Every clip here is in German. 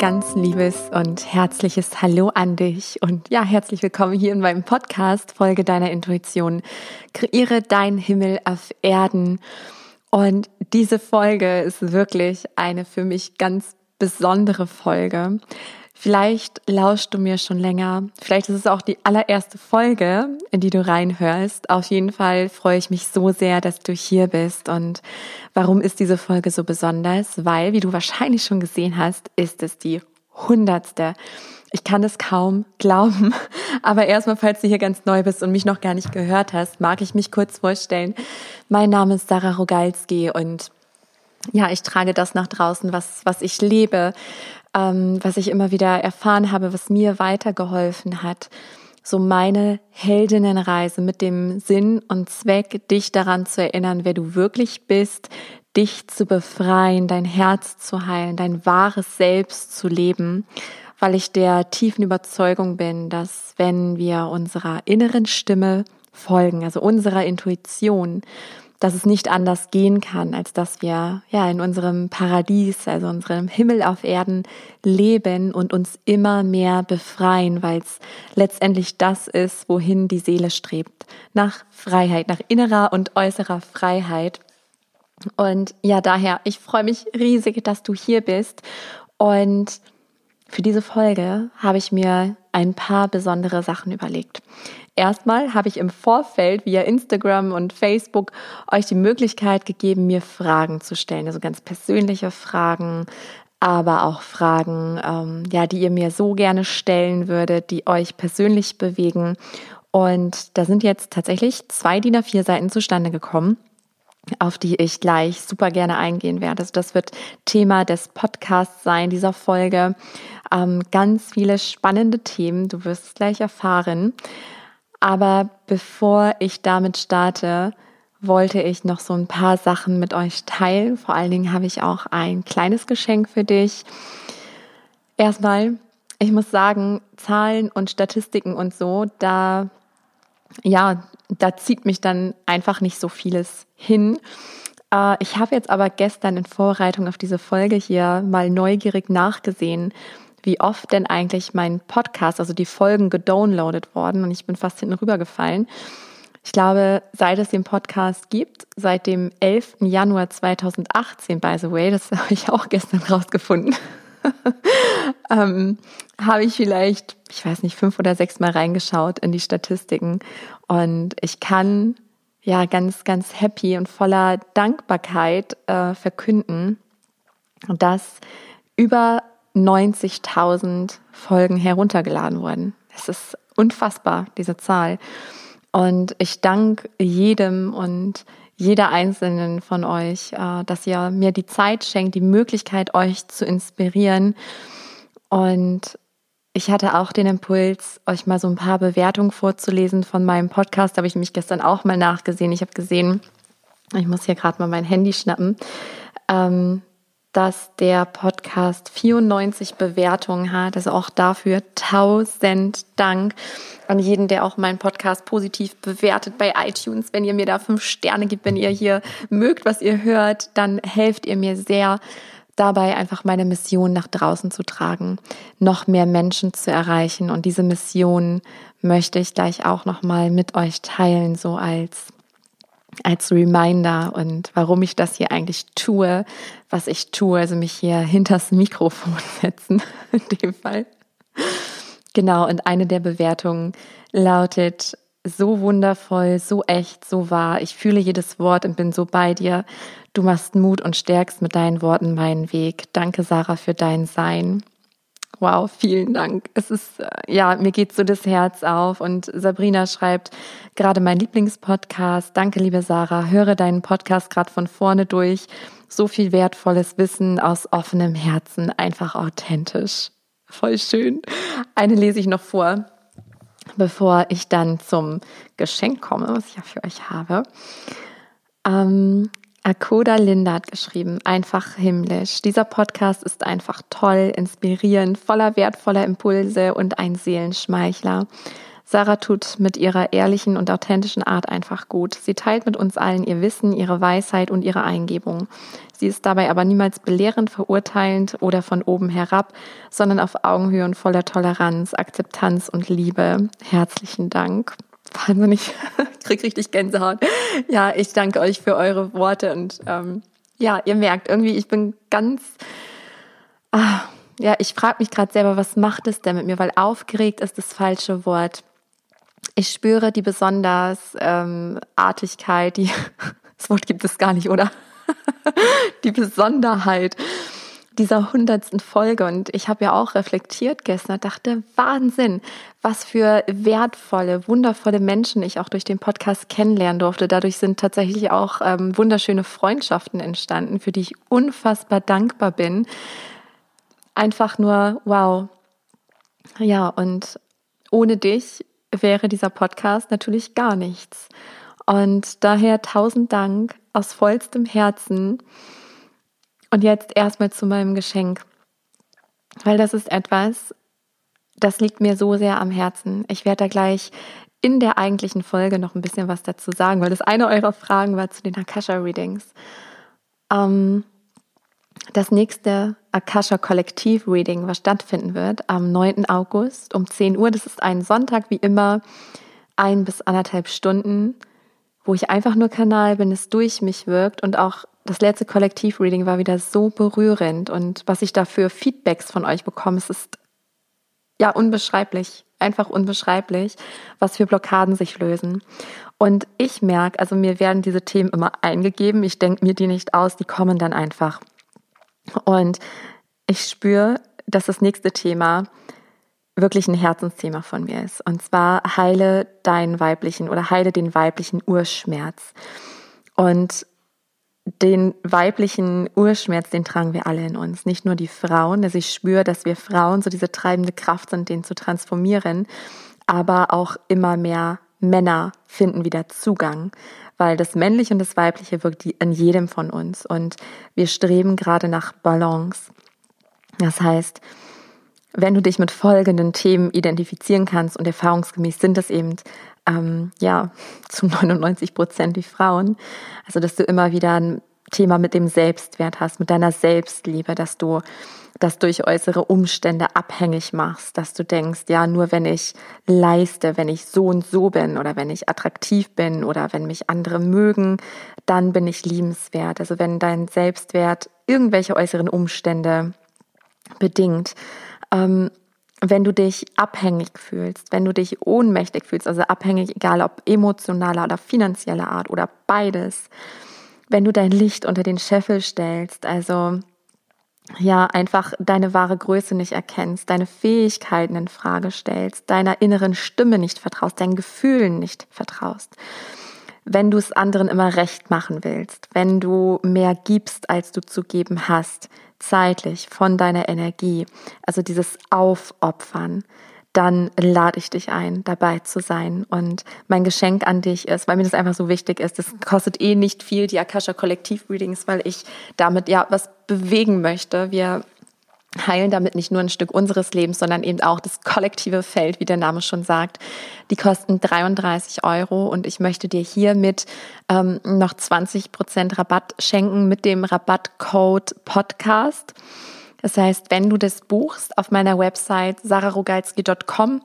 ganz liebes und herzliches Hallo an dich und ja, herzlich willkommen hier in meinem Podcast Folge deiner Intuition. Kreiere deinen Himmel auf Erden. Und diese Folge ist wirklich eine für mich ganz besondere Folge. Vielleicht lauschst du mir schon länger. Vielleicht ist es auch die allererste Folge, in die du reinhörst. Auf jeden Fall freue ich mich so sehr, dass du hier bist. Und warum ist diese Folge so besonders? Weil, wie du wahrscheinlich schon gesehen hast, ist es die hundertste. Ich kann es kaum glauben. Aber erstmal, falls du hier ganz neu bist und mich noch gar nicht gehört hast, mag ich mich kurz vorstellen. Mein Name ist Sarah Rogalski und ja, ich trage das nach draußen, was, was ich lebe, ähm, was ich immer wieder erfahren habe, was mir weitergeholfen hat. So meine Heldinnenreise mit dem Sinn und Zweck, dich daran zu erinnern, wer du wirklich bist, dich zu befreien, dein Herz zu heilen, dein wahres Selbst zu leben, weil ich der tiefen Überzeugung bin, dass wenn wir unserer inneren Stimme folgen, also unserer Intuition, dass es nicht anders gehen kann, als dass wir ja in unserem Paradies, also unserem Himmel auf Erden leben und uns immer mehr befreien, weil es letztendlich das ist, wohin die Seele strebt, nach Freiheit, nach innerer und äußerer Freiheit. Und ja, daher, ich freue mich riesig, dass du hier bist und für diese Folge habe ich mir ein paar besondere Sachen überlegt. Erstmal habe ich im Vorfeld via Instagram und Facebook euch die Möglichkeit gegeben, mir Fragen zu stellen, also ganz persönliche Fragen, aber auch Fragen, ähm, ja, die ihr mir so gerne stellen würdet, die euch persönlich bewegen. Und da sind jetzt tatsächlich zwei DIN A4 Seiten zustande gekommen auf die ich gleich super gerne eingehen werde. Also das wird Thema des Podcasts sein, dieser Folge. Ähm, ganz viele spannende Themen, du wirst es gleich erfahren. Aber bevor ich damit starte, wollte ich noch so ein paar Sachen mit euch teilen. Vor allen Dingen habe ich auch ein kleines Geschenk für dich. Erstmal, ich muss sagen, Zahlen und Statistiken und so, da ja, da zieht mich dann einfach nicht so vieles hin. Äh, ich habe jetzt aber gestern in Vorbereitung auf diese Folge hier mal neugierig nachgesehen, wie oft denn eigentlich mein Podcast, also die Folgen gedownloadet worden und ich bin fast hinten rübergefallen. Ich glaube, seit es den Podcast gibt, seit dem 11. Januar 2018, by the way, das habe ich auch gestern rausgefunden, ähm, habe ich vielleicht, ich weiß nicht, fünf oder sechs Mal reingeschaut in die Statistiken und ich kann ja ganz, ganz happy und voller Dankbarkeit äh, verkünden, dass über 90.000 Folgen heruntergeladen wurden. Es ist unfassbar, diese Zahl. Und ich danke jedem und jeder einzelnen von euch, äh, dass ihr mir die Zeit schenkt, die Möglichkeit, euch zu inspirieren. Und ich hatte auch den Impuls, euch mal so ein paar Bewertungen vorzulesen von meinem Podcast. Da habe ich mich gestern auch mal nachgesehen. Ich habe gesehen, ich muss hier gerade mal mein Handy schnappen. Ähm, dass der Podcast 94 Bewertungen hat. Also auch dafür tausend Dank an jeden, der auch meinen Podcast positiv bewertet bei iTunes. Wenn ihr mir da fünf Sterne gibt, wenn ihr hier mögt, was ihr hört, dann helft ihr mir sehr dabei, einfach meine Mission nach draußen zu tragen, noch mehr Menschen zu erreichen. Und diese Mission möchte ich gleich auch nochmal mit euch teilen, so als als Reminder und warum ich das hier eigentlich tue, was ich tue, also mich hier hinters Mikrofon setzen, in dem Fall. Genau, und eine der Bewertungen lautet, so wundervoll, so echt, so wahr. Ich fühle jedes Wort und bin so bei dir. Du machst Mut und stärkst mit deinen Worten meinen Weg. Danke, Sarah, für dein Sein. Wow, vielen Dank. Es ist, äh, ja, mir geht so das Herz auf. Und Sabrina schreibt, gerade mein Lieblingspodcast. Danke, liebe Sarah. Höre deinen Podcast gerade von vorne durch. So viel wertvolles Wissen aus offenem Herzen, einfach authentisch. Voll schön. Eine lese ich noch vor, bevor ich dann zum Geschenk komme, was ich ja für euch habe. Ähm, Akoda Linda hat geschrieben, einfach himmlisch. Dieser Podcast ist einfach toll, inspirierend, voller wertvoller Impulse und ein Seelenschmeichler. Sarah tut mit ihrer ehrlichen und authentischen Art einfach gut. Sie teilt mit uns allen ihr Wissen, ihre Weisheit und ihre Eingebung. Sie ist dabei aber niemals belehrend, verurteilend oder von oben herab, sondern auf Augenhöhe und voller Toleranz, Akzeptanz und Liebe. Herzlichen Dank. Wahnsinnig, ich krieg richtig Gänsehaut. Ja, ich danke euch für eure Worte und ähm, ja, ihr merkt irgendwie, ich bin ganz, ah, ja, ich frage mich gerade selber, was macht es denn mit mir, weil aufgeregt ist das falsche Wort ich spüre die Besonders ähm, Artigkeit, die, das Wort gibt es gar nicht, oder? die Besonderheit dieser hundertsten Folge. Und ich habe ja auch reflektiert gestern, dachte, Wahnsinn, was für wertvolle, wundervolle Menschen ich auch durch den Podcast kennenlernen durfte. Dadurch sind tatsächlich auch ähm, wunderschöne Freundschaften entstanden, für die ich unfassbar dankbar bin. Einfach nur, wow. Ja, und ohne dich wäre dieser Podcast natürlich gar nichts. Und daher tausend Dank aus vollstem Herzen. Und jetzt erstmal zu meinem Geschenk, weil das ist etwas, das liegt mir so sehr am Herzen. Ich werde da gleich in der eigentlichen Folge noch ein bisschen was dazu sagen, weil das eine eurer Fragen war zu den Akasha-Readings. Ähm, das nächste Akasha Kollektiv Reading, was stattfinden wird am 9. August um 10 Uhr. Das ist ein Sonntag wie immer, ein bis anderthalb Stunden, wo ich einfach nur Kanal bin, es durch mich wirkt und auch das letzte Kollektiv Reading war wieder so berührend und was ich da für Feedbacks von euch bekomme, es ist ja unbeschreiblich, einfach unbeschreiblich, was für Blockaden sich lösen. Und ich merke, also mir werden diese Themen immer eingegeben, ich denke mir die nicht aus, die kommen dann einfach. Und ich spüre, dass das nächste Thema wirklich ein Herzensthema von mir ist. Und zwar heile deinen weiblichen oder heile den weiblichen Urschmerz. Und den weiblichen Urschmerz, den tragen wir alle in uns, nicht nur die Frauen. Also ich spüre, dass wir Frauen so diese treibende Kraft sind, den zu transformieren, aber auch immer mehr Männer finden wieder Zugang, weil das Männliche und das Weibliche wirkt an jedem von uns und wir streben gerade nach Balance. Das heißt, wenn du dich mit folgenden Themen identifizieren kannst und erfahrungsgemäß sind es eben ähm, ja zu 99 Prozent die Frauen, also dass du immer wieder ein Thema mit dem Selbstwert hast, mit deiner Selbstliebe, dass du das durch äußere Umstände abhängig machst, dass du denkst, ja, nur wenn ich leiste, wenn ich so und so bin oder wenn ich attraktiv bin oder wenn mich andere mögen, dann bin ich liebenswert. Also wenn dein Selbstwert irgendwelche äußeren Umstände bedingt, ähm, wenn du dich abhängig fühlst, wenn du dich ohnmächtig fühlst, also abhängig, egal ob emotionaler oder finanzieller Art oder beides, wenn du dein Licht unter den Scheffel stellst, also ja, einfach deine wahre Größe nicht erkennst, deine Fähigkeiten in Frage stellst, deiner inneren Stimme nicht vertraust, deinen Gefühlen nicht vertraust. Wenn du es anderen immer recht machen willst, wenn du mehr gibst, als du zu geben hast, zeitlich von deiner Energie, also dieses Aufopfern, dann lade ich dich ein, dabei zu sein. Und mein Geschenk an dich ist, weil mir das einfach so wichtig ist, das kostet eh nicht viel, die Akasha Kollektiv Readings, weil ich damit ja was bewegen möchte. Wir heilen damit nicht nur ein Stück unseres Lebens, sondern eben auch das kollektive Feld, wie der Name schon sagt. Die kosten 33 Euro und ich möchte dir hiermit ähm, noch 20 Prozent Rabatt schenken mit dem Rabattcode Podcast. Das heißt, wenn du das buchst auf meiner Website sararogalski.com,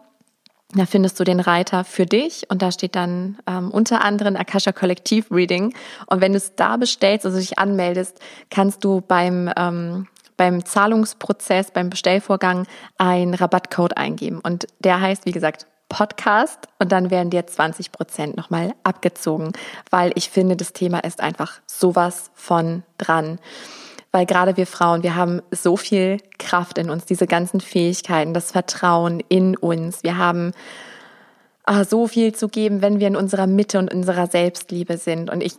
da findest du den Reiter für dich und da steht dann ähm, unter anderem Akasha Kollektiv Reading. Und wenn du es da bestellst, also dich anmeldest, kannst du beim ähm, beim Zahlungsprozess, beim Bestellvorgang einen Rabattcode eingeben. Und der heißt, wie gesagt, Podcast und dann werden dir 20 Prozent nochmal abgezogen, weil ich finde, das Thema ist einfach sowas von dran weil gerade wir Frauen, wir haben so viel Kraft in uns, diese ganzen Fähigkeiten, das Vertrauen in uns. Wir haben ah, so viel zu geben, wenn wir in unserer Mitte und unserer Selbstliebe sind. Und ich,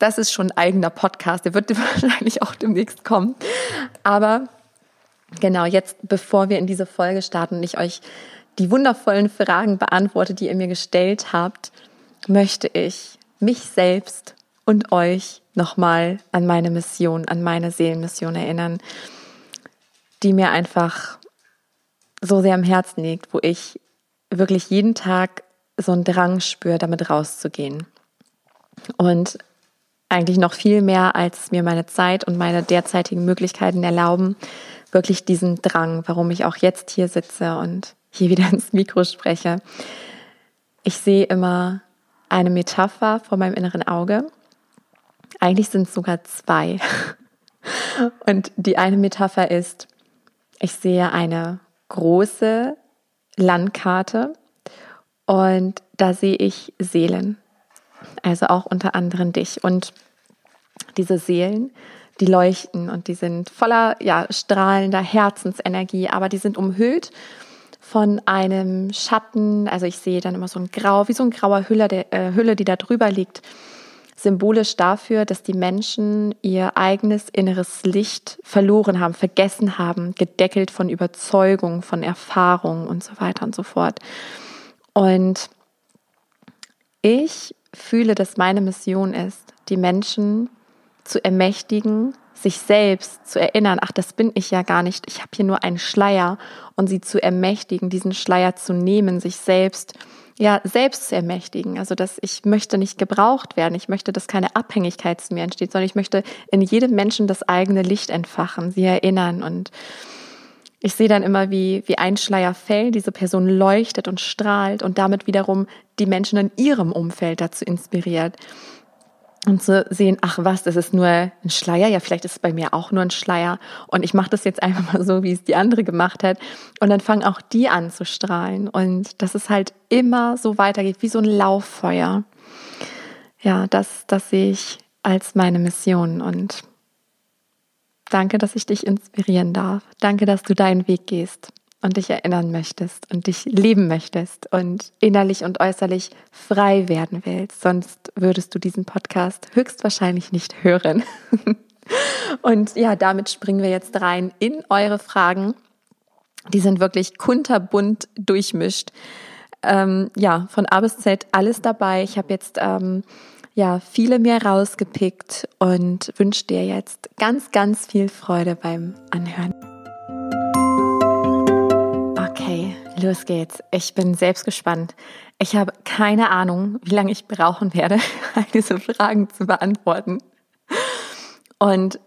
das ist schon ein eigener Podcast, der wird wahrscheinlich auch demnächst kommen. Aber genau, jetzt, bevor wir in diese Folge starten und ich euch die wundervollen Fragen beantworte, die ihr mir gestellt habt, möchte ich mich selbst und euch nochmal an meine Mission, an meine Seelenmission erinnern, die mir einfach so sehr am Herzen liegt, wo ich wirklich jeden Tag so einen Drang spüre, damit rauszugehen. Und eigentlich noch viel mehr, als mir meine Zeit und meine derzeitigen Möglichkeiten erlauben, wirklich diesen Drang, warum ich auch jetzt hier sitze und hier wieder ins Mikro spreche. Ich sehe immer eine Metapher vor meinem inneren Auge. Eigentlich sind es sogar zwei. Und die eine Metapher ist, ich sehe eine große Landkarte und da sehe ich Seelen. Also auch unter anderem dich. Und diese Seelen, die leuchten und die sind voller ja, strahlender Herzensenergie, aber die sind umhüllt von einem Schatten. Also ich sehe dann immer so ein Grau, wie so ein grauer Hülle, der, äh, Hülle, die da drüber liegt. Symbolisch dafür, dass die Menschen ihr eigenes inneres Licht verloren haben, vergessen haben, gedeckelt von Überzeugung, von Erfahrung und so weiter und so fort. Und ich fühle, dass meine Mission ist, die Menschen zu ermächtigen, sich selbst zu erinnern, ach, das bin ich ja gar nicht, ich habe hier nur einen Schleier und sie zu ermächtigen, diesen Schleier zu nehmen, sich selbst ja selbst zu ermächtigen. Also dass ich möchte nicht gebraucht werden, ich möchte, dass keine Abhängigkeit zu mir entsteht, sondern ich möchte in jedem Menschen das eigene Licht entfachen, sie erinnern und ich sehe dann immer, wie, wie ein Schleier fällt, diese Person leuchtet und strahlt und damit wiederum die Menschen in ihrem Umfeld dazu inspiriert. Und zu sehen, ach was, das ist nur ein Schleier, ja, vielleicht ist es bei mir auch nur ein Schleier. Und ich mache das jetzt einfach mal so, wie es die andere gemacht hat. Und dann fangen auch die an zu strahlen. Und dass es halt immer so weitergeht, wie so ein Lauffeuer. Ja, das, das sehe ich als meine Mission. Und danke, dass ich dich inspirieren darf. Danke, dass du deinen Weg gehst und dich erinnern möchtest und dich leben möchtest und innerlich und äußerlich frei werden willst. Sonst würdest du diesen Podcast höchstwahrscheinlich nicht hören. und ja, damit springen wir jetzt rein in eure Fragen. Die sind wirklich kunterbunt durchmischt. Ähm, ja, von A bis Z alles dabei. Ich habe jetzt ähm, ja viele mehr rausgepickt und wünsche dir jetzt ganz, ganz viel Freude beim Anhören. Los geht's. Ich bin selbst gespannt. Ich habe keine Ahnung, wie lange ich brauchen werde, all diese Fragen zu beantworten. Und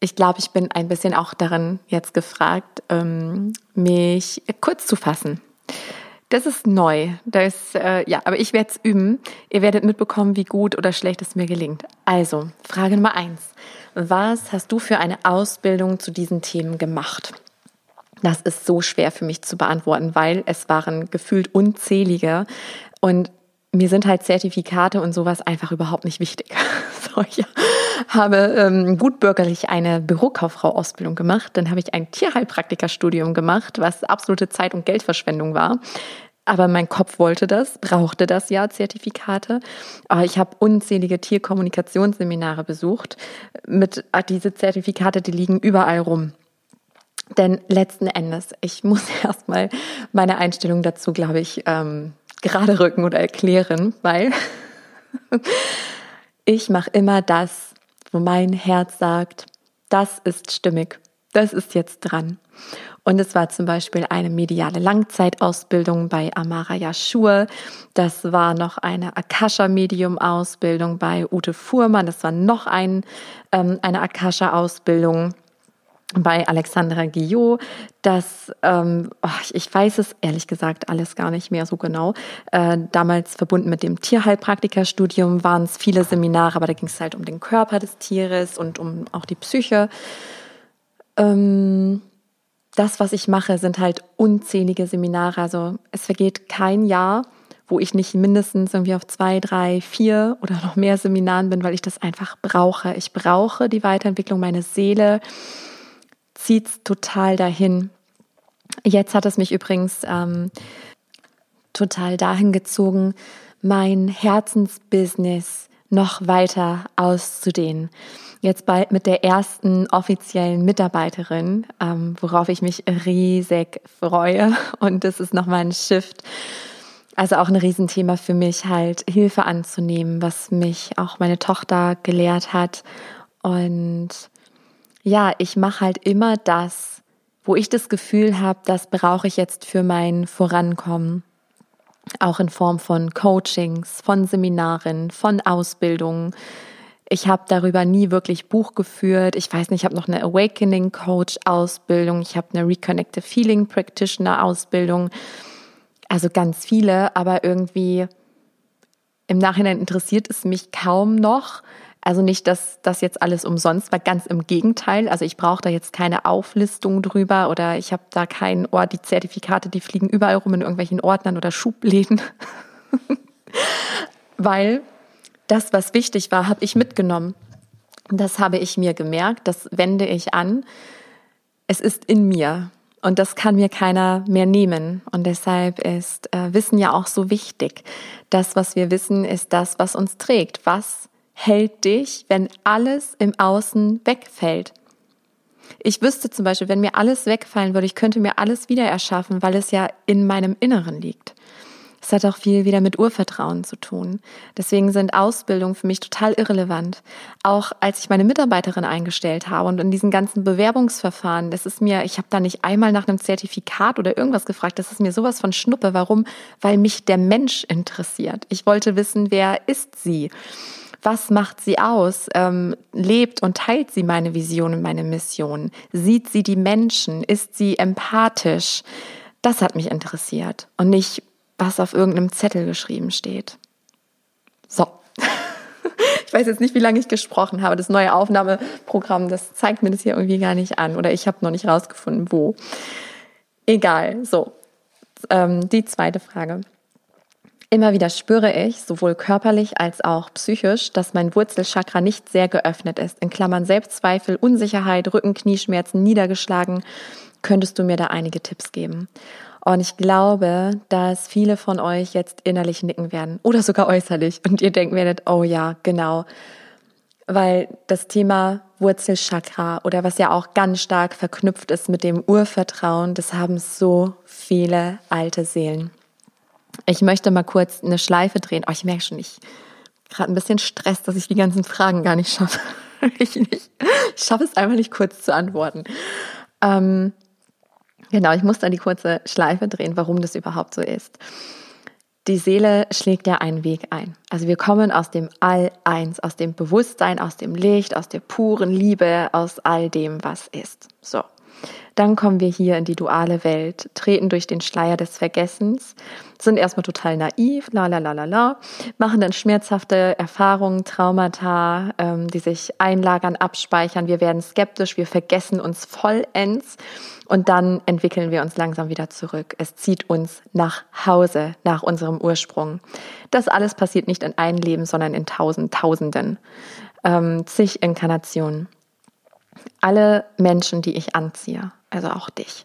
ich glaube, ich bin ein bisschen auch darin jetzt gefragt, ähm, mich kurz zu fassen. Das ist neu. Das, äh, ja, aber ich werde es üben. Ihr werdet mitbekommen, wie gut oder schlecht es mir gelingt. Also, Frage Nummer eins. Was hast du für eine Ausbildung zu diesen Themen gemacht? Das ist so schwer für mich zu beantworten, weil es waren gefühlt unzählige und mir sind halt Zertifikate und sowas einfach überhaupt nicht wichtig. so, ich habe ähm, gutbürgerlich eine Bürokauffrau-Ausbildung gemacht. Dann habe ich ein Tierheilpraktikerstudium gemacht, was absolute Zeit- und Geldverschwendung war. Aber mein Kopf wollte das, brauchte das ja, Zertifikate. Aber ich habe unzählige Tierkommunikationsseminare besucht. Mit äh, diese Zertifikate, die liegen überall rum. Denn letzten Endes, ich muss erstmal meine Einstellung dazu, glaube ich, ähm, gerade rücken oder erklären, weil ich mache immer das, wo mein Herz sagt, das ist stimmig, das ist jetzt dran. Und es war zum Beispiel eine mediale Langzeitausbildung bei Amara Yashur. Das war noch eine Akasha-Medium-Ausbildung bei Ute Fuhrmann. Das war noch ein, ähm, eine Akasha-Ausbildung bei Alexandra Guillot, das, ähm, oh, ich weiß es ehrlich gesagt alles gar nicht mehr so genau. Äh, damals verbunden mit dem Tierheilpraktikerstudium waren es viele Seminare, aber da ging es halt um den Körper des Tieres und um auch die Psyche. Ähm, das, was ich mache, sind halt unzählige Seminare. Also es vergeht kein Jahr, wo ich nicht mindestens irgendwie auf zwei, drei, vier oder noch mehr Seminaren bin, weil ich das einfach brauche. Ich brauche die Weiterentwicklung meiner Seele zieht es total dahin. Jetzt hat es mich übrigens ähm, total dahin gezogen, mein Herzensbusiness noch weiter auszudehnen. Jetzt bald mit der ersten offiziellen Mitarbeiterin, ähm, worauf ich mich riesig freue. Und das ist nochmal ein Shift. Also auch ein Riesenthema für mich, halt Hilfe anzunehmen, was mich auch meine Tochter gelehrt hat. Und ja, ich mache halt immer das, wo ich das Gefühl habe, das brauche ich jetzt für mein Vorankommen. auch in Form von Coachings, von Seminaren, von Ausbildungen. Ich habe darüber nie wirklich Buch geführt. Ich weiß nicht, ich habe noch eine Awakening Coach Ausbildung, ich habe eine Reconnected Feeling Practitioner Ausbildung. Also ganz viele, aber irgendwie im Nachhinein interessiert es mich kaum noch. Also nicht, dass das jetzt alles umsonst war, ganz im Gegenteil. Also ich brauche da jetzt keine Auflistung drüber oder ich habe da keinen Ort, die Zertifikate, die fliegen überall rum in irgendwelchen Ordnern oder Schubläden. Weil das, was wichtig war, habe ich mitgenommen. Das habe ich mir gemerkt, das wende ich an. Es ist in mir und das kann mir keiner mehr nehmen. Und deshalb ist äh, Wissen ja auch so wichtig. Das, was wir wissen, ist das, was uns trägt. Was hält dich, wenn alles im Außen wegfällt. Ich wüsste zum Beispiel, wenn mir alles wegfallen würde, ich könnte mir alles wieder erschaffen, weil es ja in meinem Inneren liegt. Es hat auch viel wieder mit Urvertrauen zu tun. Deswegen sind Ausbildungen für mich total irrelevant. Auch als ich meine Mitarbeiterin eingestellt habe und in diesen ganzen Bewerbungsverfahren, das ist mir, ich habe da nicht einmal nach einem Zertifikat oder irgendwas gefragt, das ist mir sowas von Schnuppe. Warum? Weil mich der Mensch interessiert. Ich wollte wissen, wer ist sie? Was macht sie aus? Ähm, lebt und teilt sie meine Vision und meine Mission? Sieht sie die Menschen? Ist sie empathisch? Das hat mich interessiert und nicht, was auf irgendeinem Zettel geschrieben steht. So. Ich weiß jetzt nicht, wie lange ich gesprochen habe. Das neue Aufnahmeprogramm, das zeigt mir das hier irgendwie gar nicht an. Oder ich habe noch nicht rausgefunden, wo. Egal. So. Ähm, die zweite Frage. Immer wieder spüre ich, sowohl körperlich als auch psychisch, dass mein Wurzelchakra nicht sehr geöffnet ist. In Klammern Selbstzweifel, Unsicherheit, Rücken, Knieschmerzen, niedergeschlagen. Könntest du mir da einige Tipps geben? Und ich glaube, dass viele von euch jetzt innerlich nicken werden oder sogar äußerlich und ihr denkt werdet, oh ja, genau. Weil das Thema Wurzelchakra oder was ja auch ganz stark verknüpft ist mit dem Urvertrauen, das haben so viele alte Seelen. Ich möchte mal kurz eine Schleife drehen. Oh, ich merke schon, ich gerade ein bisschen Stress, dass ich die ganzen Fragen gar nicht schaffe. ich, ich schaffe es einfach nicht kurz zu antworten. Ähm, genau, ich muss da die kurze Schleife drehen, warum das überhaupt so ist. Die Seele schlägt ja einen Weg ein. Also wir kommen aus dem All-Eins, aus dem Bewusstsein, aus dem Licht, aus der puren Liebe, aus all dem, was ist. So. Dann kommen wir hier in die duale Welt, treten durch den Schleier des Vergessens, sind erstmal total naiv, la la la la la, machen dann schmerzhafte Erfahrungen, Traumata, ähm, die sich einlagern, abspeichern. Wir werden skeptisch, wir vergessen uns vollends und dann entwickeln wir uns langsam wieder zurück. Es zieht uns nach Hause, nach unserem Ursprung. Das alles passiert nicht in einem Leben, sondern in tausend, tausenden, ähm, zig Inkarnationen alle Menschen, die ich anziehe, also auch dich,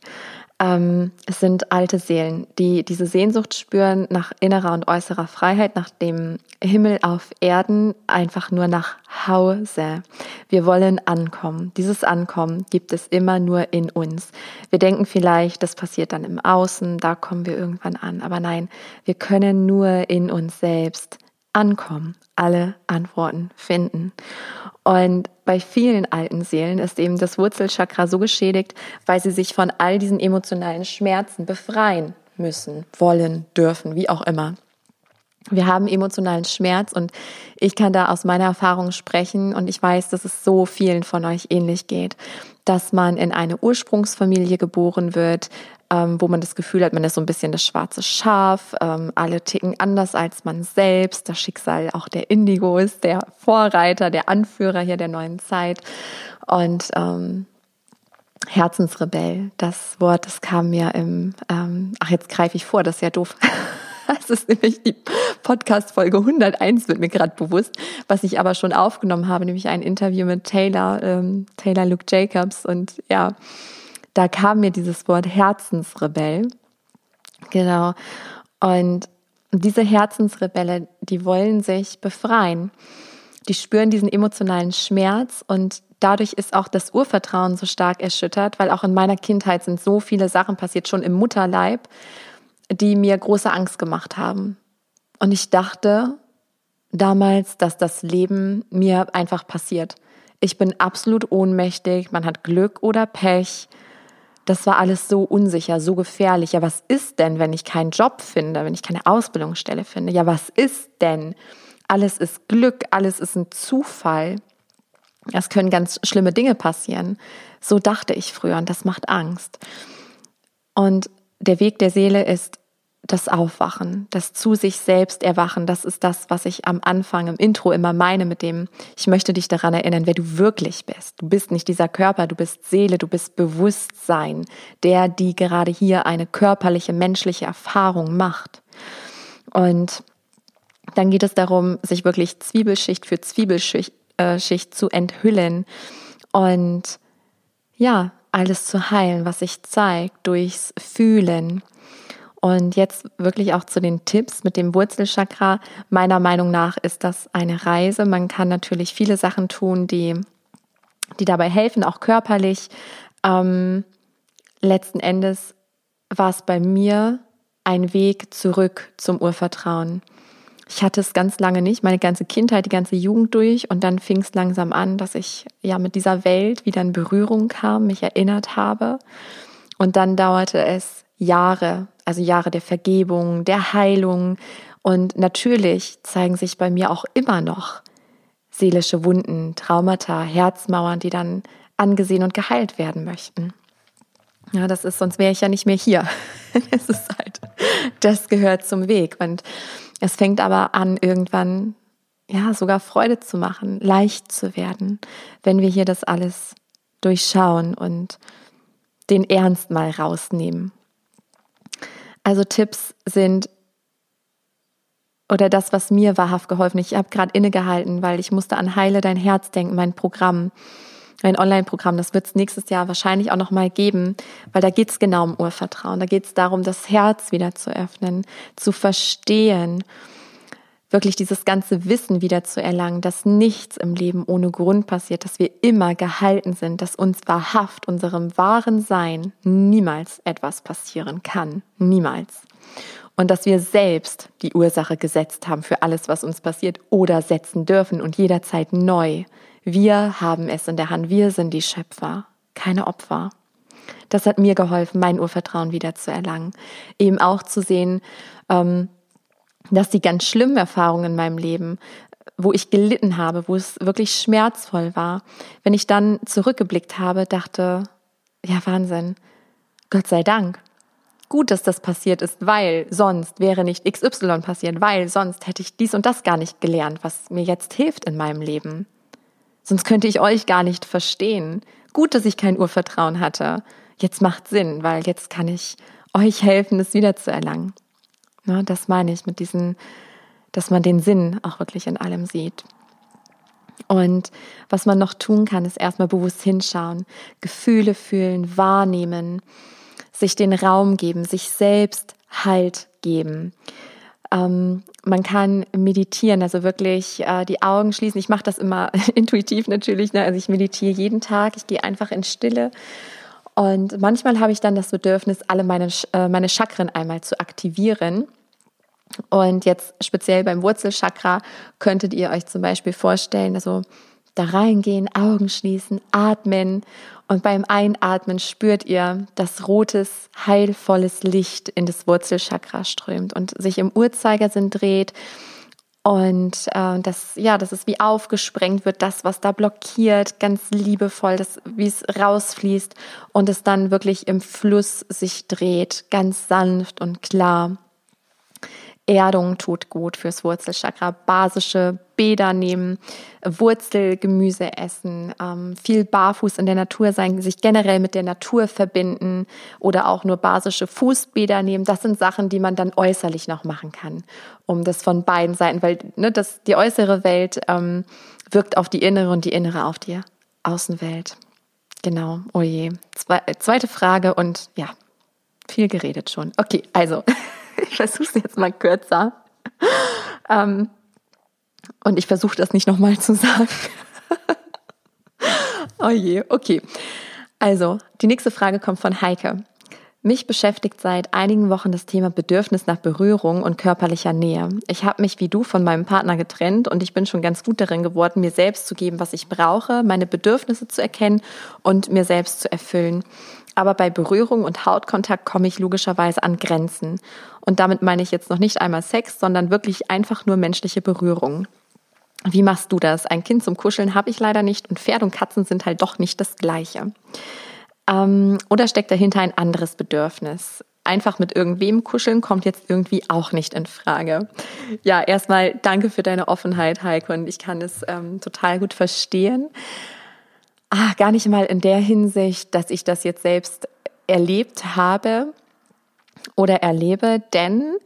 ähm, es sind alte Seelen, die diese Sehnsucht spüren nach innerer und äußerer Freiheit, nach dem Himmel auf Erden, einfach nur nach Hause. Wir wollen ankommen. Dieses Ankommen gibt es immer nur in uns. Wir denken vielleicht, das passiert dann im Außen, da kommen wir irgendwann an. Aber nein, wir können nur in uns selbst ankommen, alle Antworten finden. Und bei vielen alten Seelen ist eben das Wurzelchakra so geschädigt, weil sie sich von all diesen emotionalen Schmerzen befreien müssen, wollen, dürfen, wie auch immer. Wir haben emotionalen Schmerz und ich kann da aus meiner Erfahrung sprechen und ich weiß, dass es so vielen von euch ähnlich geht, dass man in eine Ursprungsfamilie geboren wird, ähm, wo man das Gefühl hat, man ist so ein bisschen das schwarze Schaf, ähm, alle ticken anders als man selbst, das Schicksal auch der Indigo ist der Vorreiter, der Anführer hier der neuen Zeit. Und ähm, Herzensrebell, das Wort, das kam mir im, ähm, ach jetzt greife ich vor, das ist ja doof. Das ist nämlich die Podcast-Folge 101, wird mir gerade bewusst, was ich aber schon aufgenommen habe, nämlich ein Interview mit Taylor, ähm, Taylor Luke Jacobs. Und ja, da kam mir dieses Wort Herzensrebell. Genau. Und diese Herzensrebelle, die wollen sich befreien. Die spüren diesen emotionalen Schmerz und dadurch ist auch das Urvertrauen so stark erschüttert, weil auch in meiner Kindheit sind so viele Sachen passiert, schon im Mutterleib, die mir große Angst gemacht haben. Und ich dachte damals, dass das Leben mir einfach passiert. Ich bin absolut ohnmächtig, man hat Glück oder Pech das war alles so unsicher, so gefährlich. Ja, was ist denn, wenn ich keinen Job finde, wenn ich keine Ausbildungsstelle finde? Ja, was ist denn? Alles ist Glück, alles ist ein Zufall. Es können ganz schlimme Dinge passieren. So dachte ich früher und das macht Angst. Und der Weg der Seele ist das Aufwachen, das zu sich selbst erwachen, das ist das, was ich am Anfang im Intro immer meine mit dem, ich möchte dich daran erinnern, wer du wirklich bist. Du bist nicht dieser Körper, du bist Seele, du bist Bewusstsein, der, die gerade hier eine körperliche, menschliche Erfahrung macht. Und dann geht es darum, sich wirklich Zwiebelschicht für Zwiebelschicht äh, zu enthüllen und ja, alles zu heilen, was sich zeigt, durchs Fühlen und jetzt wirklich auch zu den Tipps mit dem Wurzelchakra. Meiner Meinung nach ist das eine Reise. Man kann natürlich viele Sachen tun, die, die dabei helfen, auch körperlich. Ähm, letzten Endes war es bei mir ein Weg zurück zum Urvertrauen. Ich hatte es ganz lange nicht, meine ganze Kindheit, die ganze Jugend durch und dann fing es langsam an, dass ich ja mit dieser Welt wieder in Berührung kam, mich erinnert habe. Und dann dauerte es Jahre, also Jahre der Vergebung, der Heilung. Und natürlich zeigen sich bei mir auch immer noch seelische Wunden, Traumata, Herzmauern, die dann angesehen und geheilt werden möchten. Ja, das ist, sonst wäre ich ja nicht mehr hier. Es ist halt, das gehört zum Weg. Und es fängt aber an, irgendwann, ja, sogar Freude zu machen, leicht zu werden, wenn wir hier das alles durchschauen und den Ernst mal rausnehmen. Also Tipps sind oder das, was mir wahrhaft geholfen. Ich habe gerade innegehalten, weil ich musste an Heile dein Herz denken, mein Programm, mein Online-Programm. Das wird es nächstes Jahr wahrscheinlich auch noch mal geben, weil da geht es genau um Urvertrauen. Da geht es darum, das Herz wieder zu öffnen, zu verstehen wirklich dieses ganze Wissen wieder zu erlangen, dass nichts im Leben ohne Grund passiert, dass wir immer gehalten sind, dass uns wahrhaft, unserem wahren Sein niemals etwas passieren kann. Niemals. Und dass wir selbst die Ursache gesetzt haben für alles, was uns passiert oder setzen dürfen und jederzeit neu. Wir haben es in der Hand. Wir sind die Schöpfer, keine Opfer. Das hat mir geholfen, mein Urvertrauen wieder zu erlangen. Eben auch zu sehen, ähm, dass die ganz schlimmen Erfahrungen in meinem Leben, wo ich gelitten habe, wo es wirklich schmerzvoll war, wenn ich dann zurückgeblickt habe, dachte, ja Wahnsinn, Gott sei Dank. Gut, dass das passiert ist, weil sonst wäre nicht XY passiert, weil sonst hätte ich dies und das gar nicht gelernt, was mir jetzt hilft in meinem Leben. Sonst könnte ich euch gar nicht verstehen. Gut, dass ich kein Urvertrauen hatte. Jetzt macht Sinn, weil jetzt kann ich euch helfen, es wieder zu erlangen. Ne, das meine ich mit diesen, dass man den Sinn auch wirklich in allem sieht. Und was man noch tun kann, ist erstmal bewusst hinschauen, Gefühle fühlen, wahrnehmen, sich den Raum geben, sich selbst Halt geben. Ähm, man kann meditieren, also wirklich äh, die Augen schließen. Ich mache das immer intuitiv natürlich. Ne? Also ich meditiere jeden Tag. Ich gehe einfach in Stille und manchmal habe ich dann das Bedürfnis, alle meine, äh, meine Chakren einmal zu aktivieren. Und jetzt speziell beim Wurzelchakra könntet ihr euch zum Beispiel vorstellen, also da reingehen, Augen schließen, atmen und beim Einatmen spürt ihr, dass rotes, heilvolles Licht in das Wurzelchakra strömt und sich im Uhrzeigersinn dreht und äh, das, ja, das ist wie aufgesprengt wird, das, was da blockiert, ganz liebevoll, wie es rausfließt und es dann wirklich im Fluss sich dreht, ganz sanft und klar. Erdung tut gut fürs Wurzelchakra. Basische Bäder nehmen, Wurzelgemüse essen, ähm, viel barfuß in der Natur sein, sich generell mit der Natur verbinden oder auch nur basische Fußbäder nehmen. Das sind Sachen, die man dann äußerlich noch machen kann, um das von beiden Seiten, weil ne, das, die äußere Welt ähm, wirkt auf die innere und die innere auf die Außenwelt. Genau, oh je. Zwe zweite Frage und ja, viel geredet schon. Okay, also. ich versuche es jetzt mal kürzer. Ähm, und ich versuche das nicht nochmal zu sagen. oh je, okay. Also, die nächste Frage kommt von Heike. Mich beschäftigt seit einigen Wochen das Thema Bedürfnis nach Berührung und körperlicher Nähe. Ich habe mich wie du von meinem Partner getrennt und ich bin schon ganz gut darin geworden, mir selbst zu geben, was ich brauche, meine Bedürfnisse zu erkennen und mir selbst zu erfüllen. Aber bei Berührung und Hautkontakt komme ich logischerweise an Grenzen. Und damit meine ich jetzt noch nicht einmal Sex, sondern wirklich einfach nur menschliche Berührung. Wie machst du das? Ein Kind zum Kuscheln habe ich leider nicht und Pferd und Katzen sind halt doch nicht das gleiche. Ähm, oder steckt dahinter ein anderes Bedürfnis? Einfach mit irgendwem kuscheln kommt jetzt irgendwie auch nicht in Frage. Ja, erstmal danke für deine Offenheit, Heike, und ich kann es ähm, total gut verstehen. Ah, gar nicht mal in der Hinsicht, dass ich das jetzt selbst erlebt habe oder erlebe, denn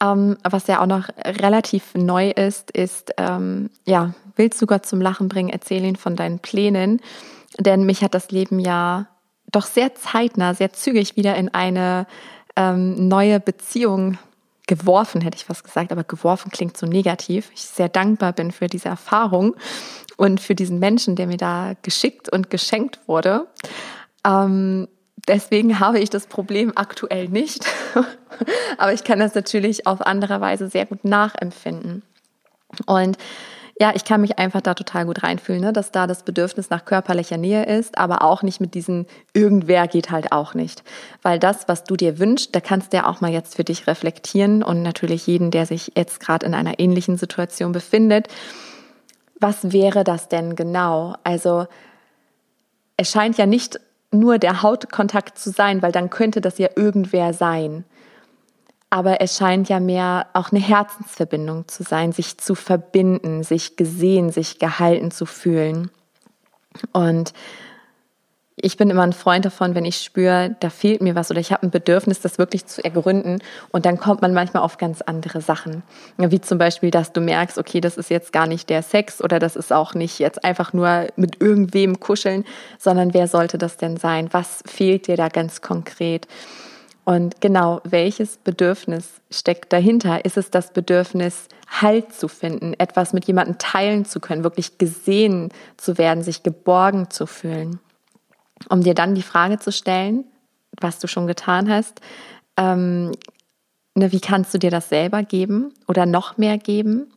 ähm, was ja auch noch relativ neu ist, ist, ähm, ja, willst du Gott zum Lachen bringen, erzähl ihn von deinen Plänen. Denn mich hat das Leben ja doch sehr zeitnah, sehr zügig wieder in eine ähm, neue Beziehung geworfen, hätte ich fast gesagt, aber geworfen klingt so negativ. Ich sehr dankbar bin für diese Erfahrung und für diesen Menschen, der mir da geschickt und geschenkt wurde. Ähm, deswegen habe ich das Problem aktuell nicht, aber ich kann das natürlich auf andere Weise sehr gut nachempfinden. Und ja, ich kann mich einfach da total gut reinfühlen, ne? dass da das Bedürfnis nach körperlicher Nähe ist, aber auch nicht mit diesen irgendwer geht halt auch nicht. Weil das, was du dir wünschst, da kannst du ja auch mal jetzt für dich reflektieren und natürlich jeden, der sich jetzt gerade in einer ähnlichen Situation befindet. Was wäre das denn genau? Also es scheint ja nicht nur der Hautkontakt zu sein, weil dann könnte das ja irgendwer sein aber es scheint ja mehr auch eine Herzensverbindung zu sein, sich zu verbinden, sich gesehen, sich gehalten zu fühlen. Und ich bin immer ein Freund davon, wenn ich spüre, da fehlt mir was oder ich habe ein Bedürfnis, das wirklich zu ergründen. Und dann kommt man manchmal auf ganz andere Sachen. Wie zum Beispiel, dass du merkst, okay, das ist jetzt gar nicht der Sex oder das ist auch nicht jetzt einfach nur mit irgendwem kuscheln, sondern wer sollte das denn sein? Was fehlt dir da ganz konkret? Und genau, welches Bedürfnis steckt dahinter? Ist es das Bedürfnis, Halt zu finden, etwas mit jemandem teilen zu können, wirklich gesehen zu werden, sich geborgen zu fühlen? Um dir dann die Frage zu stellen, was du schon getan hast, ähm, ne, wie kannst du dir das selber geben oder noch mehr geben?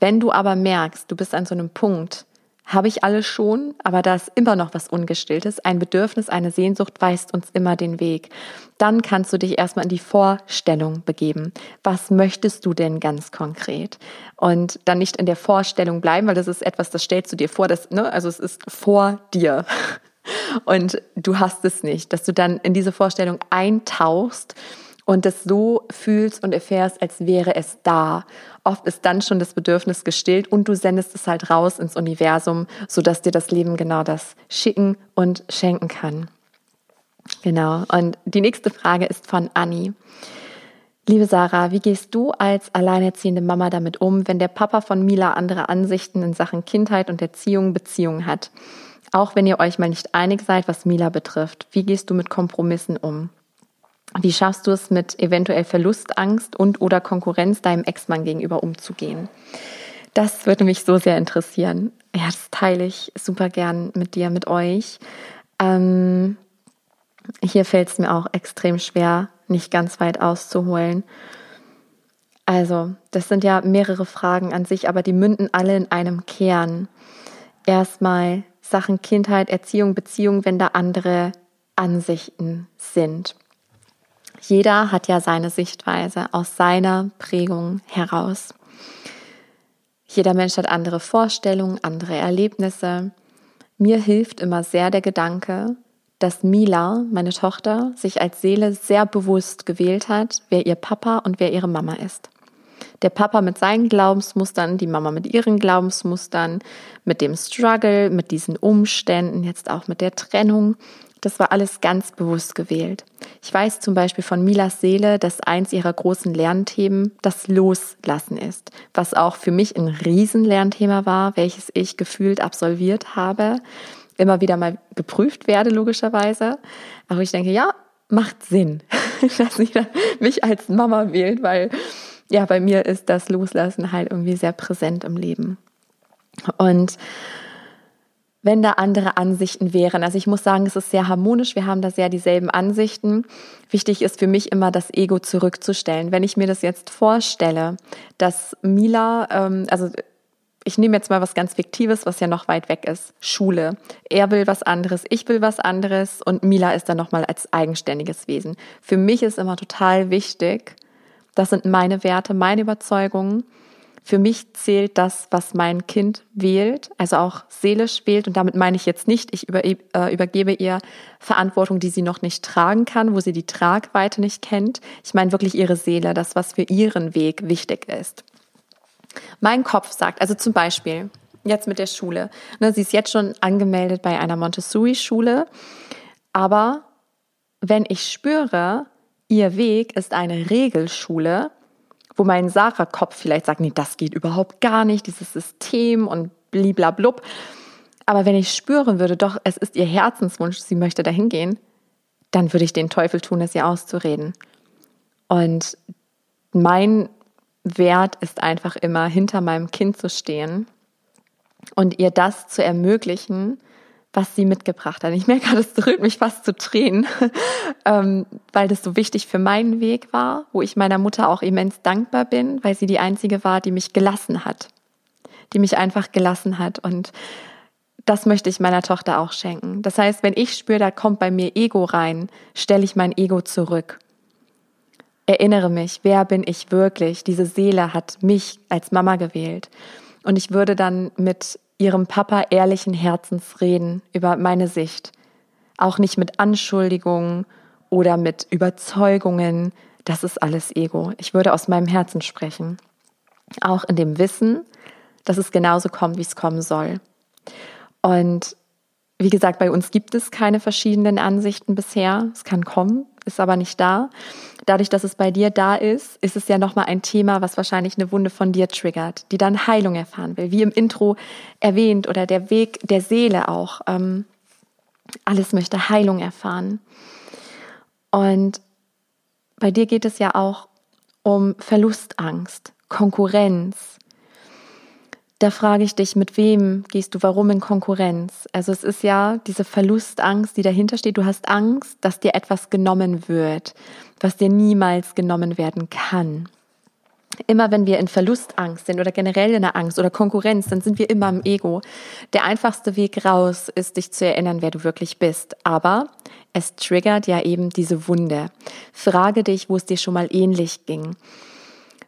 Wenn du aber merkst, du bist an so einem Punkt, habe ich alles schon, aber da ist immer noch was Ungestilltes. Ein Bedürfnis, eine Sehnsucht weist uns immer den Weg. Dann kannst du dich erstmal in die Vorstellung begeben. Was möchtest du denn ganz konkret? Und dann nicht in der Vorstellung bleiben, weil das ist etwas, das stellst du dir vor, das, ne, also es ist vor dir. Und du hast es nicht, dass du dann in diese Vorstellung eintauchst und es so fühlst und erfährst, als wäre es da. Oft ist dann schon das Bedürfnis gestillt und du sendest es halt raus ins Universum, sodass dir das Leben genau das schicken und schenken kann. Genau. Und die nächste Frage ist von Anni. Liebe Sarah, wie gehst du als alleinerziehende Mama damit um, wenn der Papa von Mila andere Ansichten in Sachen Kindheit und Erziehung, Beziehung hat? Auch wenn ihr euch mal nicht einig seid, was Mila betrifft. Wie gehst du mit Kompromissen um? Wie schaffst du es mit eventuell Verlustangst und oder Konkurrenz deinem Ex-Mann gegenüber umzugehen? Das würde mich so sehr interessieren. Ja, das teile ich super gern mit dir, mit euch. Ähm, hier fällt es mir auch extrem schwer, nicht ganz weit auszuholen. Also, das sind ja mehrere Fragen an sich, aber die münden alle in einem Kern. Erstmal Sachen Kindheit, Erziehung, Beziehung, wenn da andere Ansichten sind. Jeder hat ja seine Sichtweise aus seiner Prägung heraus. Jeder Mensch hat andere Vorstellungen, andere Erlebnisse. Mir hilft immer sehr der Gedanke, dass Mila, meine Tochter, sich als Seele sehr bewusst gewählt hat, wer ihr Papa und wer ihre Mama ist. Der Papa mit seinen Glaubensmustern, die Mama mit ihren Glaubensmustern, mit dem Struggle, mit diesen Umständen, jetzt auch mit der Trennung. Das war alles ganz bewusst gewählt. Ich weiß zum Beispiel von Milas Seele, dass eins ihrer großen Lernthemen das Loslassen ist, was auch für mich ein Riesenlernthema war, welches ich gefühlt absolviert habe, immer wieder mal geprüft werde, logischerweise. Aber ich denke, ja, macht Sinn, dass sie mich als Mama wählt, weil ja, bei mir ist das Loslassen halt irgendwie sehr präsent im Leben. Und wenn da andere Ansichten wären. Also ich muss sagen, es ist sehr harmonisch, wir haben da sehr dieselben Ansichten. Wichtig ist für mich immer, das Ego zurückzustellen. Wenn ich mir das jetzt vorstelle, dass Mila, ähm, also ich nehme jetzt mal was ganz Fiktives, was ja noch weit weg ist. Schule. Er will was anderes, ich will was anderes und Mila ist dann nochmal als eigenständiges Wesen. Für mich ist immer total wichtig, das sind meine Werte, meine Überzeugungen. Für mich zählt das, was mein Kind wählt, also auch seelisch wählt. Und damit meine ich jetzt nicht, ich über, äh, übergebe ihr Verantwortung, die sie noch nicht tragen kann, wo sie die Tragweite nicht kennt. Ich meine wirklich ihre Seele, das, was für ihren Weg wichtig ist. Mein Kopf sagt, also zum Beispiel jetzt mit der Schule, ne, sie ist jetzt schon angemeldet bei einer Montessori-Schule, aber wenn ich spüre, ihr Weg ist eine Regelschule, wo mein Sarah-Kopf vielleicht sagt, nee, das geht überhaupt gar nicht, dieses System und bliblablub. Aber wenn ich spüren würde, doch, es ist ihr Herzenswunsch, sie möchte dahin gehen, dann würde ich den Teufel tun, es ihr auszureden. Und mein Wert ist einfach immer, hinter meinem Kind zu stehen und ihr das zu ermöglichen, was sie mitgebracht hat. Ich merke gerade, es rührt mich fast zu Tränen, ähm, weil das so wichtig für meinen Weg war, wo ich meiner Mutter auch immens dankbar bin, weil sie die einzige war, die mich gelassen hat, die mich einfach gelassen hat. Und das möchte ich meiner Tochter auch schenken. Das heißt, wenn ich spüre, da kommt bei mir Ego rein, stelle ich mein Ego zurück erinnere mich, wer bin ich wirklich? Diese Seele hat mich als Mama gewählt. Und ich würde dann mit ihrem Papa ehrlichen Herzens reden über meine Sicht. Auch nicht mit Anschuldigungen oder mit Überzeugungen. Das ist alles Ego. Ich würde aus meinem Herzen sprechen. Auch in dem Wissen, dass es genauso kommt, wie es kommen soll. Und wie gesagt, bei uns gibt es keine verschiedenen Ansichten bisher. Es kann kommen, ist aber nicht da. Dadurch, dass es bei dir da ist, ist es ja nochmal ein Thema, was wahrscheinlich eine Wunde von dir triggert, die dann Heilung erfahren will. Wie im Intro erwähnt oder der Weg der Seele auch. Ähm, alles möchte Heilung erfahren. Und bei dir geht es ja auch um Verlustangst, Konkurrenz, da frage ich dich, mit wem gehst du warum in Konkurrenz? Also es ist ja diese Verlustangst, die dahinter steht. Du hast Angst, dass dir etwas genommen wird, was dir niemals genommen werden kann. Immer wenn wir in Verlustangst sind oder generell in der Angst oder Konkurrenz, dann sind wir immer im Ego. Der einfachste Weg raus ist, dich zu erinnern, wer du wirklich bist. Aber es triggert ja eben diese Wunde. Frage dich, wo es dir schon mal ähnlich ging.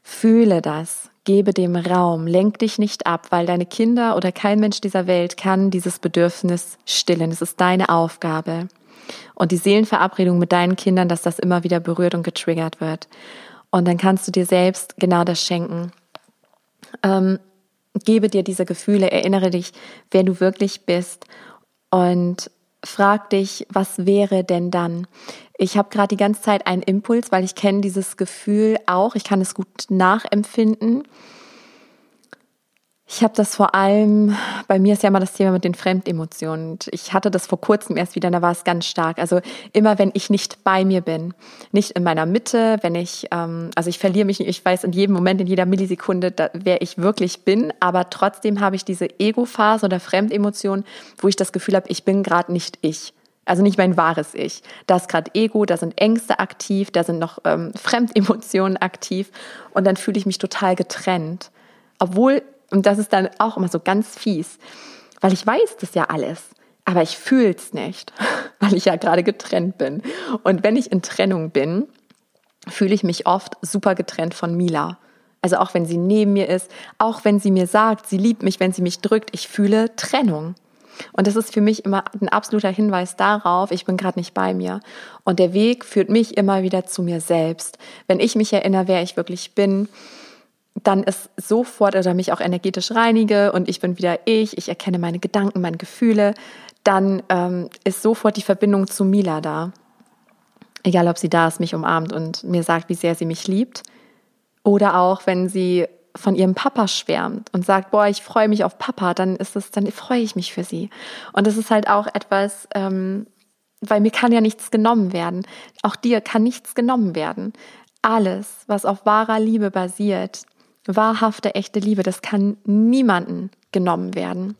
Fühle das. Gebe dem Raum, lenk dich nicht ab, weil deine Kinder oder kein Mensch dieser Welt kann dieses Bedürfnis stillen. Es ist deine Aufgabe. Und die Seelenverabredung mit deinen Kindern, dass das immer wieder berührt und getriggert wird. Und dann kannst du dir selbst genau das schenken. Ähm, gebe dir diese Gefühle, erinnere dich, wer du wirklich bist und frag dich, was wäre denn dann? Ich habe gerade die ganze Zeit einen Impuls, weil ich kenne dieses Gefühl auch. Ich kann es gut nachempfinden. Ich habe das vor allem, bei mir ist ja immer das Thema mit den Fremdemotionen. Ich hatte das vor kurzem erst wieder, da war es ganz stark. Also immer, wenn ich nicht bei mir bin, nicht in meiner Mitte, wenn ich, ähm, also ich verliere mich, ich weiß in jedem Moment, in jeder Millisekunde, da, wer ich wirklich bin, aber trotzdem habe ich diese Ego-Phase oder Fremdemotion, wo ich das Gefühl habe, ich bin gerade nicht ich. Also nicht mein wahres Ich. Da ist gerade Ego, da sind Ängste aktiv, da sind noch ähm, Fremdemotionen aktiv und dann fühle ich mich total getrennt. Obwohl, und das ist dann auch immer so ganz fies, weil ich weiß das ja alles, aber ich fühle es nicht, weil ich ja gerade getrennt bin. Und wenn ich in Trennung bin, fühle ich mich oft super getrennt von Mila. Also auch wenn sie neben mir ist, auch wenn sie mir sagt, sie liebt mich, wenn sie mich drückt, ich fühle Trennung. Und das ist für mich immer ein absoluter Hinweis darauf, ich bin gerade nicht bei mir. Und der Weg führt mich immer wieder zu mir selbst. Wenn ich mich erinnere, wer ich wirklich bin, dann ist sofort oder mich auch energetisch reinige und ich bin wieder ich, ich erkenne meine Gedanken, meine Gefühle, dann ähm, ist sofort die Verbindung zu Mila da. Egal, ob sie da ist, mich umarmt und mir sagt, wie sehr sie mich liebt. Oder auch, wenn sie von ihrem Papa schwärmt und sagt, boah, ich freue mich auf Papa, dann ist es, dann freue ich mich für sie. Und das ist halt auch etwas, ähm, weil mir kann ja nichts genommen werden. Auch dir kann nichts genommen werden. Alles, was auf wahrer Liebe basiert, wahrhafte, echte Liebe, das kann niemanden genommen werden.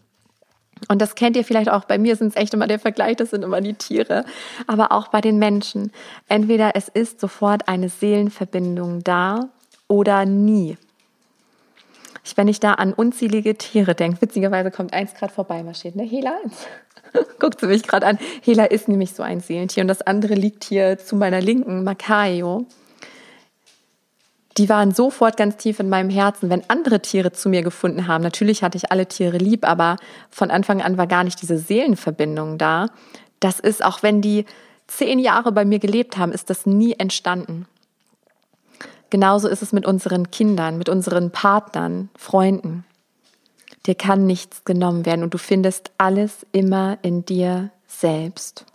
Und das kennt ihr vielleicht auch, bei mir sind es echt immer der Vergleich, das sind immer die Tiere, aber auch bei den Menschen. Entweder es ist sofort eine Seelenverbindung da oder nie. wenn ich da an unzählige Tiere denke, witzigerweise kommt eins gerade vorbei marschiert, ne? Hela, guckt sie mich gerade an. Hela ist nämlich so ein Seelentier und das andere liegt hier zu meiner Linken, Makaio. Die waren sofort ganz tief in meinem Herzen, wenn andere Tiere zu mir gefunden haben. Natürlich hatte ich alle Tiere lieb, aber von Anfang an war gar nicht diese Seelenverbindung da. Das ist, auch wenn die zehn Jahre bei mir gelebt haben, ist das nie entstanden. Genauso ist es mit unseren Kindern, mit unseren Partnern, Freunden. Dir kann nichts genommen werden und du findest alles immer in dir selbst.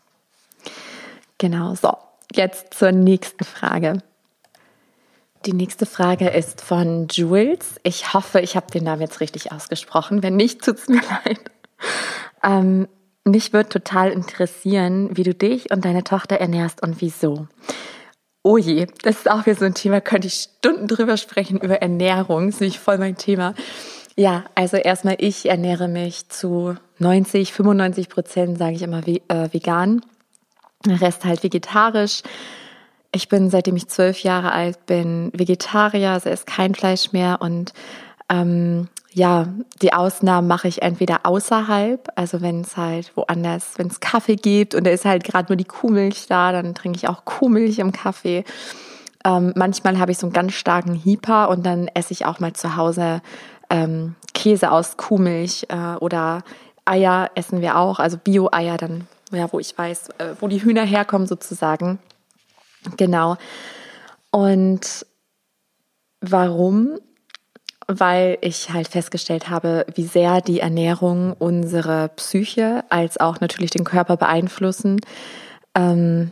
Genau, so, jetzt zur nächsten Frage. Die nächste Frage ist von Jules. Ich hoffe, ich habe den Namen jetzt richtig ausgesprochen. Wenn nicht, tut es mir leid. Ähm, mich würde total interessieren, wie du dich und deine Tochter ernährst und wieso. Oh je, das ist auch wieder so ein Thema, könnte ich Stunden drüber sprechen, über Ernährung, das ist nämlich voll mein Thema. Ja, also erstmal, ich ernähre mich zu 90, 95 Prozent, sage ich immer, äh, vegan. Der Rest halt vegetarisch. Ich bin, seitdem ich zwölf Jahre alt bin, Vegetarier, also esse kein Fleisch mehr und ähm, ja, die Ausnahmen mache ich entweder außerhalb, also wenn es halt woanders, wenn es Kaffee gibt und da ist halt gerade nur die Kuhmilch da, dann trinke ich auch Kuhmilch im Kaffee. Ähm, manchmal habe ich so einen ganz starken Hieper und dann esse ich auch mal zu Hause ähm, Käse aus Kuhmilch äh, oder Eier essen wir auch, also Bio-Eier dann, ja, wo ich weiß, äh, wo die Hühner herkommen sozusagen. Genau. Und warum? weil ich halt festgestellt habe, wie sehr die Ernährung unsere Psyche als auch natürlich den Körper beeinflussen. Ähm,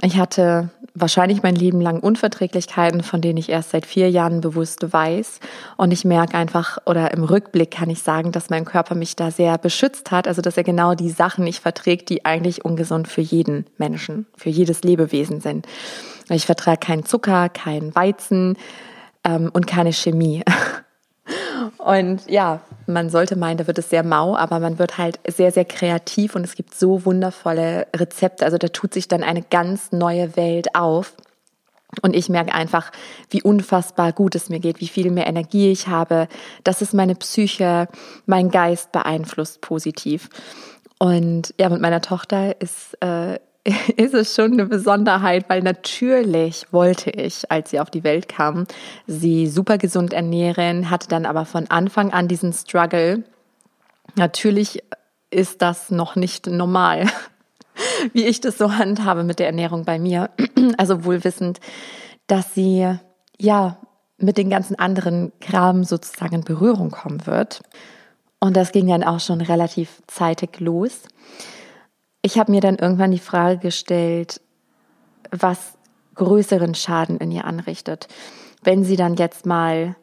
ich hatte wahrscheinlich mein Leben lang Unverträglichkeiten, von denen ich erst seit vier Jahren bewusst weiß. Und ich merke einfach, oder im Rückblick kann ich sagen, dass mein Körper mich da sehr beschützt hat. Also, dass er genau die Sachen nicht verträgt, die eigentlich ungesund für jeden Menschen, für jedes Lebewesen sind. Ich vertrage keinen Zucker, keinen Weizen, ähm, und keine Chemie. Und ja, man sollte meinen, da wird es sehr mau, aber man wird halt sehr, sehr kreativ und es gibt so wundervolle Rezepte. Also da tut sich dann eine ganz neue Welt auf. Und ich merke einfach, wie unfassbar gut es mir geht, wie viel mehr Energie ich habe, dass es meine Psyche, mein Geist beeinflusst positiv. Und ja, mit meiner Tochter ist äh, ist es schon eine Besonderheit, weil natürlich wollte ich, als sie auf die Welt kam, sie super gesund ernähren, hatte dann aber von Anfang an diesen Struggle. Natürlich ist das noch nicht normal, wie ich das so handhabe mit der Ernährung bei mir. Also wohl wissend, dass sie ja mit den ganzen anderen Kram sozusagen in Berührung kommen wird. Und das ging dann auch schon relativ zeitig los ich habe mir dann irgendwann die Frage gestellt, was größeren Schaden in ihr anrichtet. Wenn sie dann jetzt mal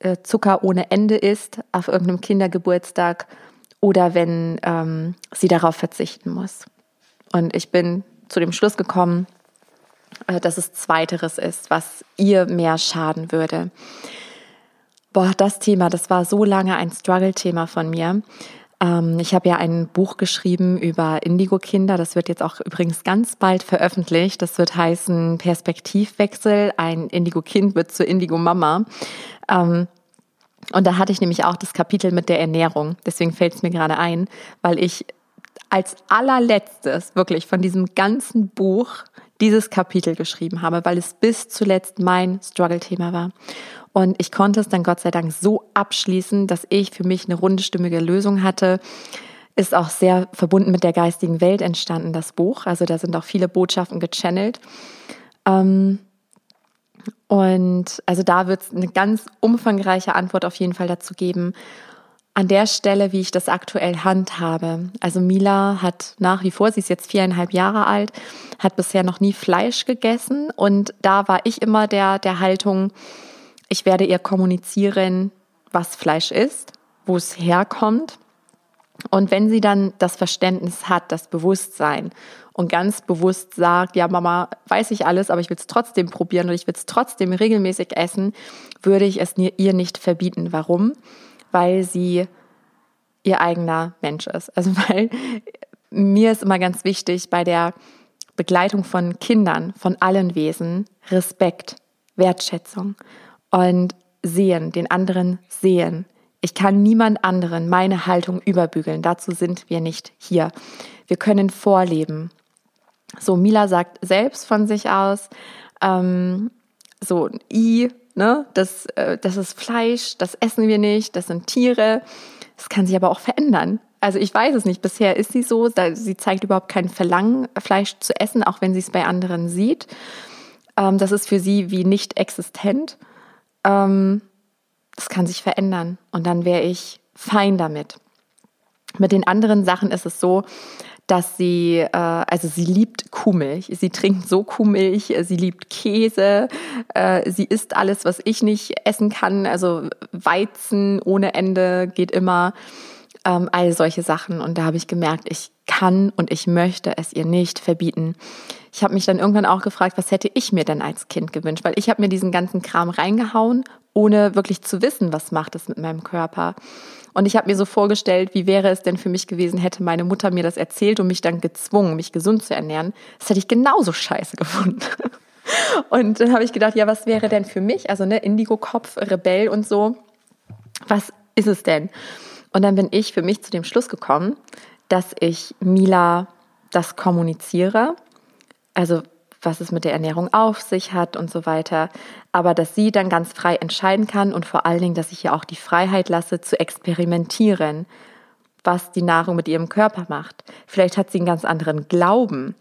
äh, Zucker ohne Ende isst auf irgendeinem Kindergeburtstag oder wenn ähm, sie darauf verzichten muss. Und ich bin zu dem Schluss gekommen, äh, dass es zweiteres ist, was ihr mehr schaden würde. Boah, das Thema, das war so lange ein Struggle-Thema von mir. Ähm, ich habe ja ein Buch geschrieben über Indigo-Kinder. Das wird jetzt auch übrigens ganz bald veröffentlicht. Das wird heißen Perspektivwechsel. Ein Indigo-Kind wird zur Indigo-Mama. Ähm, und da hatte ich nämlich auch das Kapitel mit der Ernährung. Deswegen fällt es mir gerade ein, weil ich als allerletztes wirklich von diesem ganzen Buch dieses Kapitel geschrieben habe, weil es bis zuletzt mein Struggle-Thema war. Und ich konnte es dann Gott sei Dank so abschließen, dass ich für mich eine runde, stimmige Lösung hatte. Ist auch sehr verbunden mit der geistigen Welt entstanden, das Buch. Also da sind auch viele Botschaften gechannelt. Ähm, und also da wird es eine ganz umfangreiche Antwort auf jeden Fall dazu geben. An der Stelle, wie ich das aktuell handhabe. Also Mila hat nach wie vor, sie ist jetzt viereinhalb Jahre alt, hat bisher noch nie Fleisch gegessen. Und da war ich immer der, der Haltung, ich werde ihr kommunizieren, was Fleisch ist, wo es herkommt. Und wenn sie dann das Verständnis hat, das Bewusstsein und ganz bewusst sagt, ja, Mama, weiß ich alles, aber ich will es trotzdem probieren und ich will es trotzdem regelmäßig essen, würde ich es ihr nicht verbieten. Warum? Weil sie ihr eigener Mensch ist. Also weil mir ist immer ganz wichtig bei der Begleitung von Kindern, von allen Wesen, Respekt, Wertschätzung. Und sehen, den anderen sehen. Ich kann niemand anderen meine Haltung überbügeln. Dazu sind wir nicht hier. Wir können vorleben. So, Mila sagt selbst von sich aus, ähm, so I, ne, das, äh, das ist Fleisch, das essen wir nicht, das sind Tiere. Das kann sich aber auch verändern. Also ich weiß es nicht. Bisher ist sie so, sie zeigt überhaupt kein Verlangen, Fleisch zu essen, auch wenn sie es bei anderen sieht. Ähm, das ist für sie wie nicht existent. Ähm, das kann sich verändern und dann wäre ich fein damit. Mit den anderen Sachen ist es so, dass sie, äh, also sie liebt Kuhmilch, sie trinkt so Kuhmilch, sie liebt Käse, äh, sie isst alles, was ich nicht essen kann, also Weizen ohne Ende geht immer, ähm, all solche Sachen. Und da habe ich gemerkt, ich kann und ich möchte es ihr nicht verbieten. Ich habe mich dann irgendwann auch gefragt, was hätte ich mir denn als Kind gewünscht, weil ich habe mir diesen ganzen Kram reingehauen, ohne wirklich zu wissen, was macht es mit meinem Körper. Und ich habe mir so vorgestellt, wie wäre es denn für mich gewesen, hätte meine Mutter mir das erzählt und mich dann gezwungen, mich gesund zu ernähren. Das hätte ich genauso scheiße gefunden. Und dann habe ich gedacht, ja, was wäre denn für mich? Also ne, Indigo-Kopf, Rebell und so. Was ist es denn? Und dann bin ich für mich zu dem Schluss gekommen, dass ich Mila das kommuniziere. Also was es mit der Ernährung auf sich hat und so weiter. Aber dass sie dann ganz frei entscheiden kann und vor allen Dingen, dass ich ihr auch die Freiheit lasse, zu experimentieren, was die Nahrung mit ihrem Körper macht. Vielleicht hat sie einen ganz anderen Glauben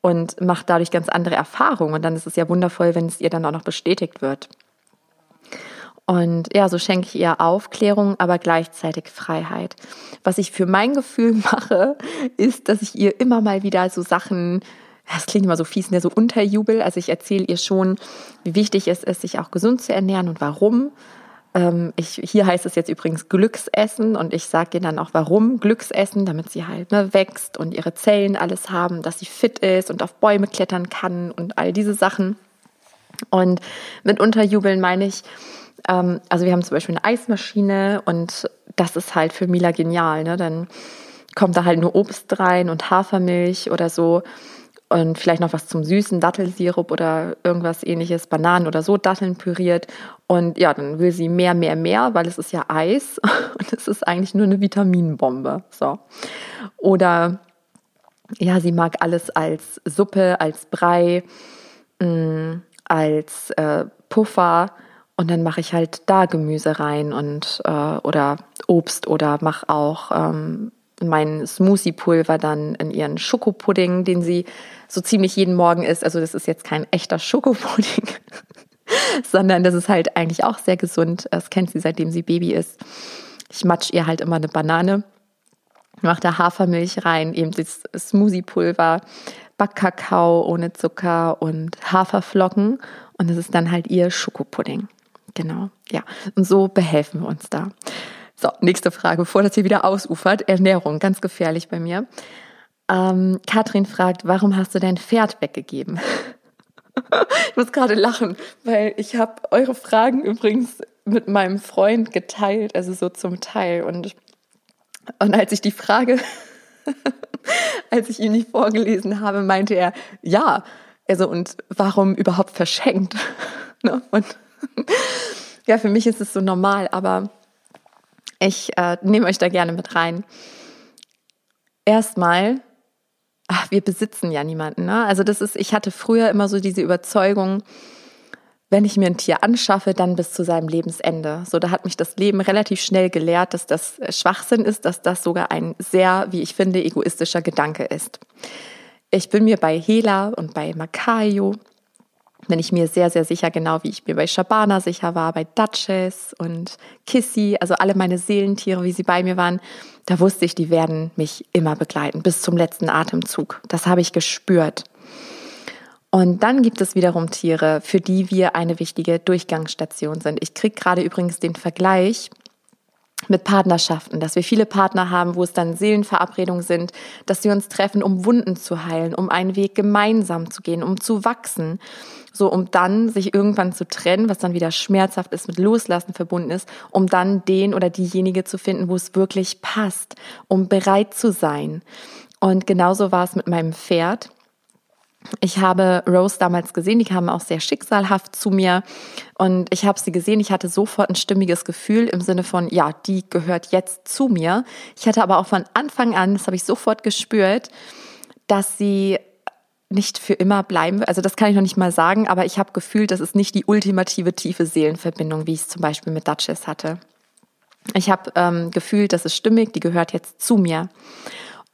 und macht dadurch ganz andere Erfahrungen. Und dann ist es ja wundervoll, wenn es ihr dann auch noch bestätigt wird. Und ja, so schenke ich ihr Aufklärung, aber gleichzeitig Freiheit. Was ich für mein Gefühl mache, ist, dass ich ihr immer mal wieder so Sachen das klingt immer so fies, ne, so Unterjubel. Also ich erzähle ihr schon, wie wichtig es ist, sich auch gesund zu ernähren und warum. Ähm, ich, hier heißt es jetzt übrigens Glücksessen und ich sage ihr dann auch, warum Glücksessen, damit sie halt ne, wächst und ihre Zellen alles haben, dass sie fit ist und auf Bäume klettern kann und all diese Sachen. Und mit Unterjubeln meine ich, ähm, also wir haben zum Beispiel eine Eismaschine und das ist halt für Mila genial. Ne? Dann kommt da halt nur Obst rein und Hafermilch oder so und vielleicht noch was zum Süßen, Dattelsirup oder irgendwas ähnliches, Bananen oder so, Datteln püriert. Und ja, dann will sie mehr, mehr, mehr, weil es ist ja Eis und es ist eigentlich nur eine Vitaminbombe. So. Oder ja, sie mag alles als Suppe, als Brei, mh, mm, als äh, Puffer. Und dann mache ich halt da Gemüse rein und äh, oder Obst oder mache auch ähm, mein Smoothie-Pulver dann in ihren Schokopudding, den sie so ziemlich jeden Morgen isst. Also das ist jetzt kein echter Schokopudding, sondern das ist halt eigentlich auch sehr gesund. Das kennt sie, seitdem sie Baby ist. Ich matsch ihr halt immer eine Banane, mache da Hafermilch rein, eben das Smoothie-Pulver, Backkakao ohne Zucker und Haferflocken. Und das ist dann halt ihr Schokopudding. Genau, ja. Und so behelfen wir uns da. So, nächste Frage, bevor das hier wieder ausufert. Ernährung, ganz gefährlich bei mir. Ähm, Katrin fragt, warum hast du dein Pferd weggegeben? ich muss gerade lachen, weil ich habe eure Fragen übrigens mit meinem Freund geteilt, also so zum Teil. Und, und als ich die Frage, als ich ihm die vorgelesen habe, meinte er, ja, also und warum überhaupt verschenkt? Ne? und ja, für mich ist es so normal, aber ich äh, nehme euch da gerne mit rein. Erstmal, ach, wir besitzen ja niemanden. Ne? Also das ist, ich hatte früher immer so diese Überzeugung, wenn ich mir ein Tier anschaffe, dann bis zu seinem Lebensende. So, da hat mich das Leben relativ schnell gelehrt, dass das Schwachsinn ist, dass das sogar ein sehr, wie ich finde, egoistischer Gedanke ist. Ich bin mir bei Hela und bei Makayo bin ich mir sehr, sehr sicher, genau wie ich mir bei Shabana sicher war, bei Duchess und Kissy, also alle meine Seelentiere, wie sie bei mir waren, da wusste ich, die werden mich immer begleiten, bis zum letzten Atemzug. Das habe ich gespürt. Und dann gibt es wiederum Tiere, für die wir eine wichtige Durchgangsstation sind. Ich kriege gerade übrigens den Vergleich mit Partnerschaften, dass wir viele Partner haben, wo es dann Seelenverabredungen sind, dass wir uns treffen, um Wunden zu heilen, um einen Weg gemeinsam zu gehen, um zu wachsen, so um dann sich irgendwann zu trennen, was dann wieder schmerzhaft ist, mit Loslassen verbunden ist, um dann den oder diejenige zu finden, wo es wirklich passt, um bereit zu sein. Und genauso war es mit meinem Pferd. Ich habe Rose damals gesehen, die kam auch sehr schicksalhaft zu mir und ich habe sie gesehen, ich hatte sofort ein stimmiges Gefühl im Sinne von, ja, die gehört jetzt zu mir. Ich hatte aber auch von Anfang an, das habe ich sofort gespürt, dass sie nicht für immer bleiben Also das kann ich noch nicht mal sagen, aber ich habe gefühlt, das ist nicht die ultimative tiefe Seelenverbindung, wie ich es zum Beispiel mit Duchess hatte. Ich habe ähm, gefühlt, das ist stimmig, die gehört jetzt zu mir.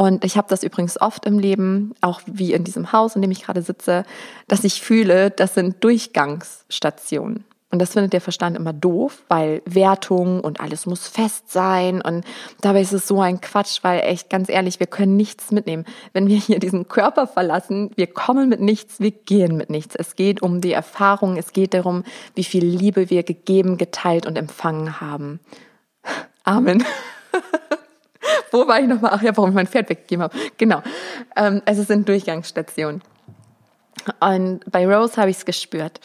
Und ich habe das übrigens oft im Leben, auch wie in diesem Haus, in dem ich gerade sitze, dass ich fühle, das sind Durchgangsstationen. Und das findet der Verstand immer doof, weil Wertung und alles muss fest sein. Und dabei ist es so ein Quatsch, weil echt ganz ehrlich, wir können nichts mitnehmen. Wenn wir hier diesen Körper verlassen, wir kommen mit nichts, wir gehen mit nichts. Es geht um die Erfahrung, es geht darum, wie viel Liebe wir gegeben, geteilt und empfangen haben. Amen. Wo war ich nochmal? Ach ja, warum ich mein Pferd weggegeben habe. Genau. Ähm, also es sind Durchgangsstationen. Und bei Rose habe ich es gespürt.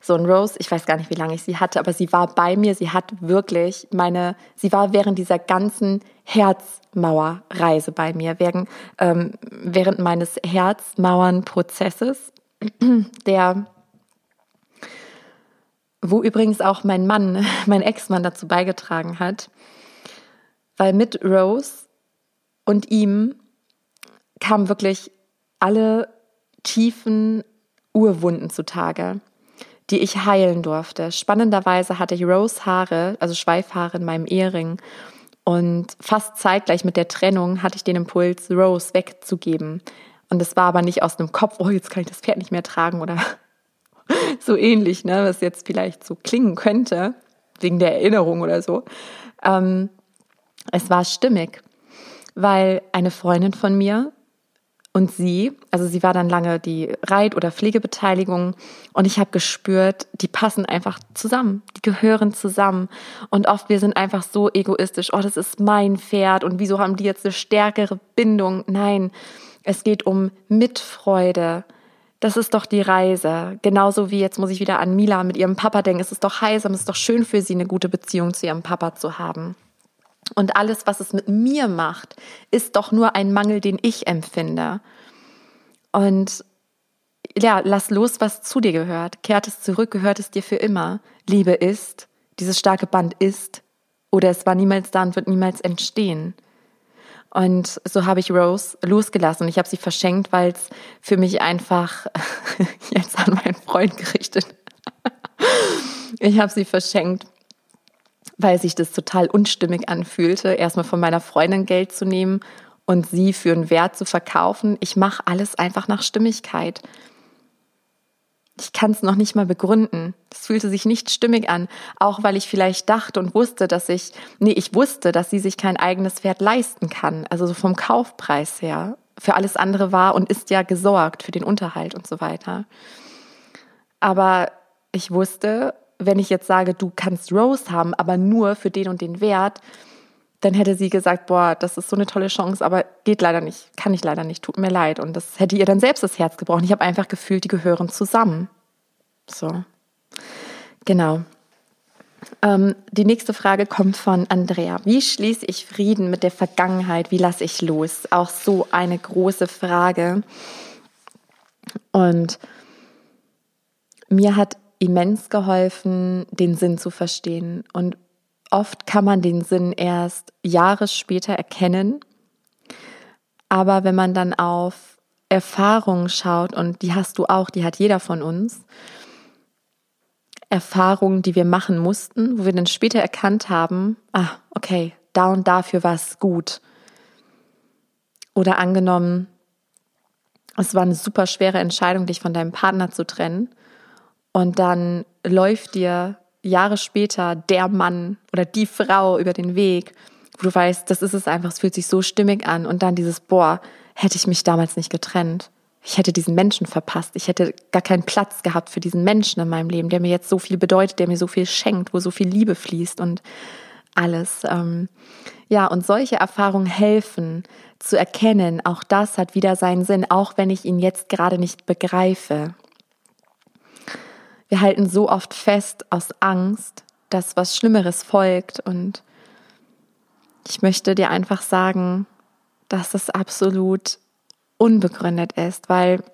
So ein Rose, ich weiß gar nicht, wie lange ich sie hatte, aber sie war bei mir. Sie hat wirklich meine, sie war während dieser ganzen Herzmauerreise bei mir, während, ähm, während meines Herzmauernprozesses, der wo übrigens auch mein Mann, mein Ex-Mann dazu beigetragen hat, weil mit Rose und ihm kamen wirklich alle tiefen Urwunden zutage, die ich heilen durfte. Spannenderweise hatte ich Rose Haare, also Schweifhaare in meinem Ehering. Und fast zeitgleich mit der Trennung hatte ich den Impuls, Rose wegzugeben. Und es war aber nicht aus einem Kopf, oh, jetzt kann ich das Pferd nicht mehr tragen oder so ähnlich, ne, was jetzt vielleicht so klingen könnte, wegen der Erinnerung oder so. Ähm, es war stimmig, weil eine Freundin von mir und sie, also sie war dann lange die Reit- oder Pflegebeteiligung und ich habe gespürt, die passen einfach zusammen, die gehören zusammen und oft wir sind einfach so egoistisch, oh, das ist mein Pferd und wieso haben die jetzt eine stärkere Bindung? Nein, es geht um Mitfreude, das ist doch die Reise. Genauso wie jetzt muss ich wieder an Mila mit ihrem Papa denken. Es ist doch heilsam, es ist doch schön für sie, eine gute Beziehung zu ihrem Papa zu haben. Und alles, was es mit mir macht, ist doch nur ein Mangel, den ich empfinde. Und ja, lass los, was zu dir gehört. Kehrt es zurück, gehört es dir für immer. Liebe ist, dieses starke Band ist, oder es war niemals da und wird niemals entstehen. Und so habe ich Rose losgelassen und ich habe sie verschenkt, weil es für mich einfach jetzt an meinen Freund gerichtet. ich habe sie verschenkt, weil sich das total unstimmig anfühlte, erstmal von meiner Freundin Geld zu nehmen und sie für einen Wert zu verkaufen. Ich mache alles einfach nach Stimmigkeit. Ich kann es noch nicht mal begründen. Es fühlte sich nicht stimmig an, auch weil ich vielleicht dachte und wusste, dass ich, nee, ich wusste, dass sie sich kein eigenes Pferd leisten kann, also so vom Kaufpreis her. Für alles andere war und ist ja gesorgt für den Unterhalt und so weiter. Aber ich wusste, wenn ich jetzt sage, du kannst Rose haben, aber nur für den und den Wert, dann hätte sie gesagt, boah, das ist so eine tolle Chance, aber geht leider nicht, kann ich leider nicht, tut mir leid. Und das hätte ihr dann selbst das Herz gebrochen. Ich habe einfach gefühlt, die gehören zusammen. So, genau. Ähm, die nächste Frage kommt von Andrea. Wie schließe ich Frieden mit der Vergangenheit? Wie lasse ich los? Auch so eine große Frage. Und mir hat immens geholfen, den Sinn zu verstehen. Und oft kann man den Sinn erst Jahre später erkennen. Aber wenn man dann auf Erfahrungen schaut, und die hast du auch, die hat jeder von uns, Erfahrungen, die wir machen mussten, wo wir dann später erkannt haben, ah, okay, da und dafür war es gut. Oder angenommen, es war eine super schwere Entscheidung, dich von deinem Partner zu trennen. Und dann läuft dir Jahre später der Mann oder die Frau über den Weg, wo du weißt, das ist es einfach, es fühlt sich so stimmig an. Und dann dieses, boah, hätte ich mich damals nicht getrennt. Ich hätte diesen Menschen verpasst. Ich hätte gar keinen Platz gehabt für diesen Menschen in meinem Leben, der mir jetzt so viel bedeutet, der mir so viel schenkt, wo so viel Liebe fließt und alles. Ähm, ja, und solche Erfahrungen helfen zu erkennen, auch das hat wieder seinen Sinn, auch wenn ich ihn jetzt gerade nicht begreife. Wir halten so oft fest aus Angst, dass was Schlimmeres folgt. Und ich möchte dir einfach sagen, dass das absolut unbegründet ist, weil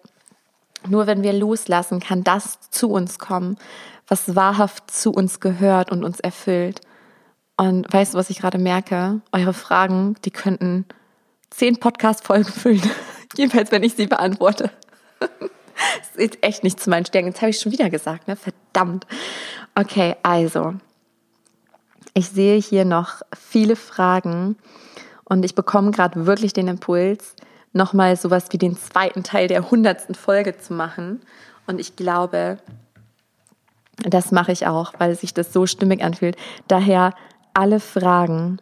Nur wenn wir loslassen, kann das zu uns kommen, was wahrhaft zu uns gehört und uns erfüllt. Und weißt du, was ich gerade merke? Eure Fragen, die könnten zehn Podcast-Folgen füllen. Jedenfalls, wenn ich sie beantworte. das ist echt nicht zu meinen Stärken. Jetzt habe ich schon wieder gesagt, ne? Verdammt. Okay, also. Ich sehe hier noch viele Fragen und ich bekomme gerade wirklich den Impuls, nochmal sowas wie den zweiten Teil der hundertsten Folge zu machen. Und ich glaube, das mache ich auch, weil sich das so stimmig anfühlt. Daher alle Fragen,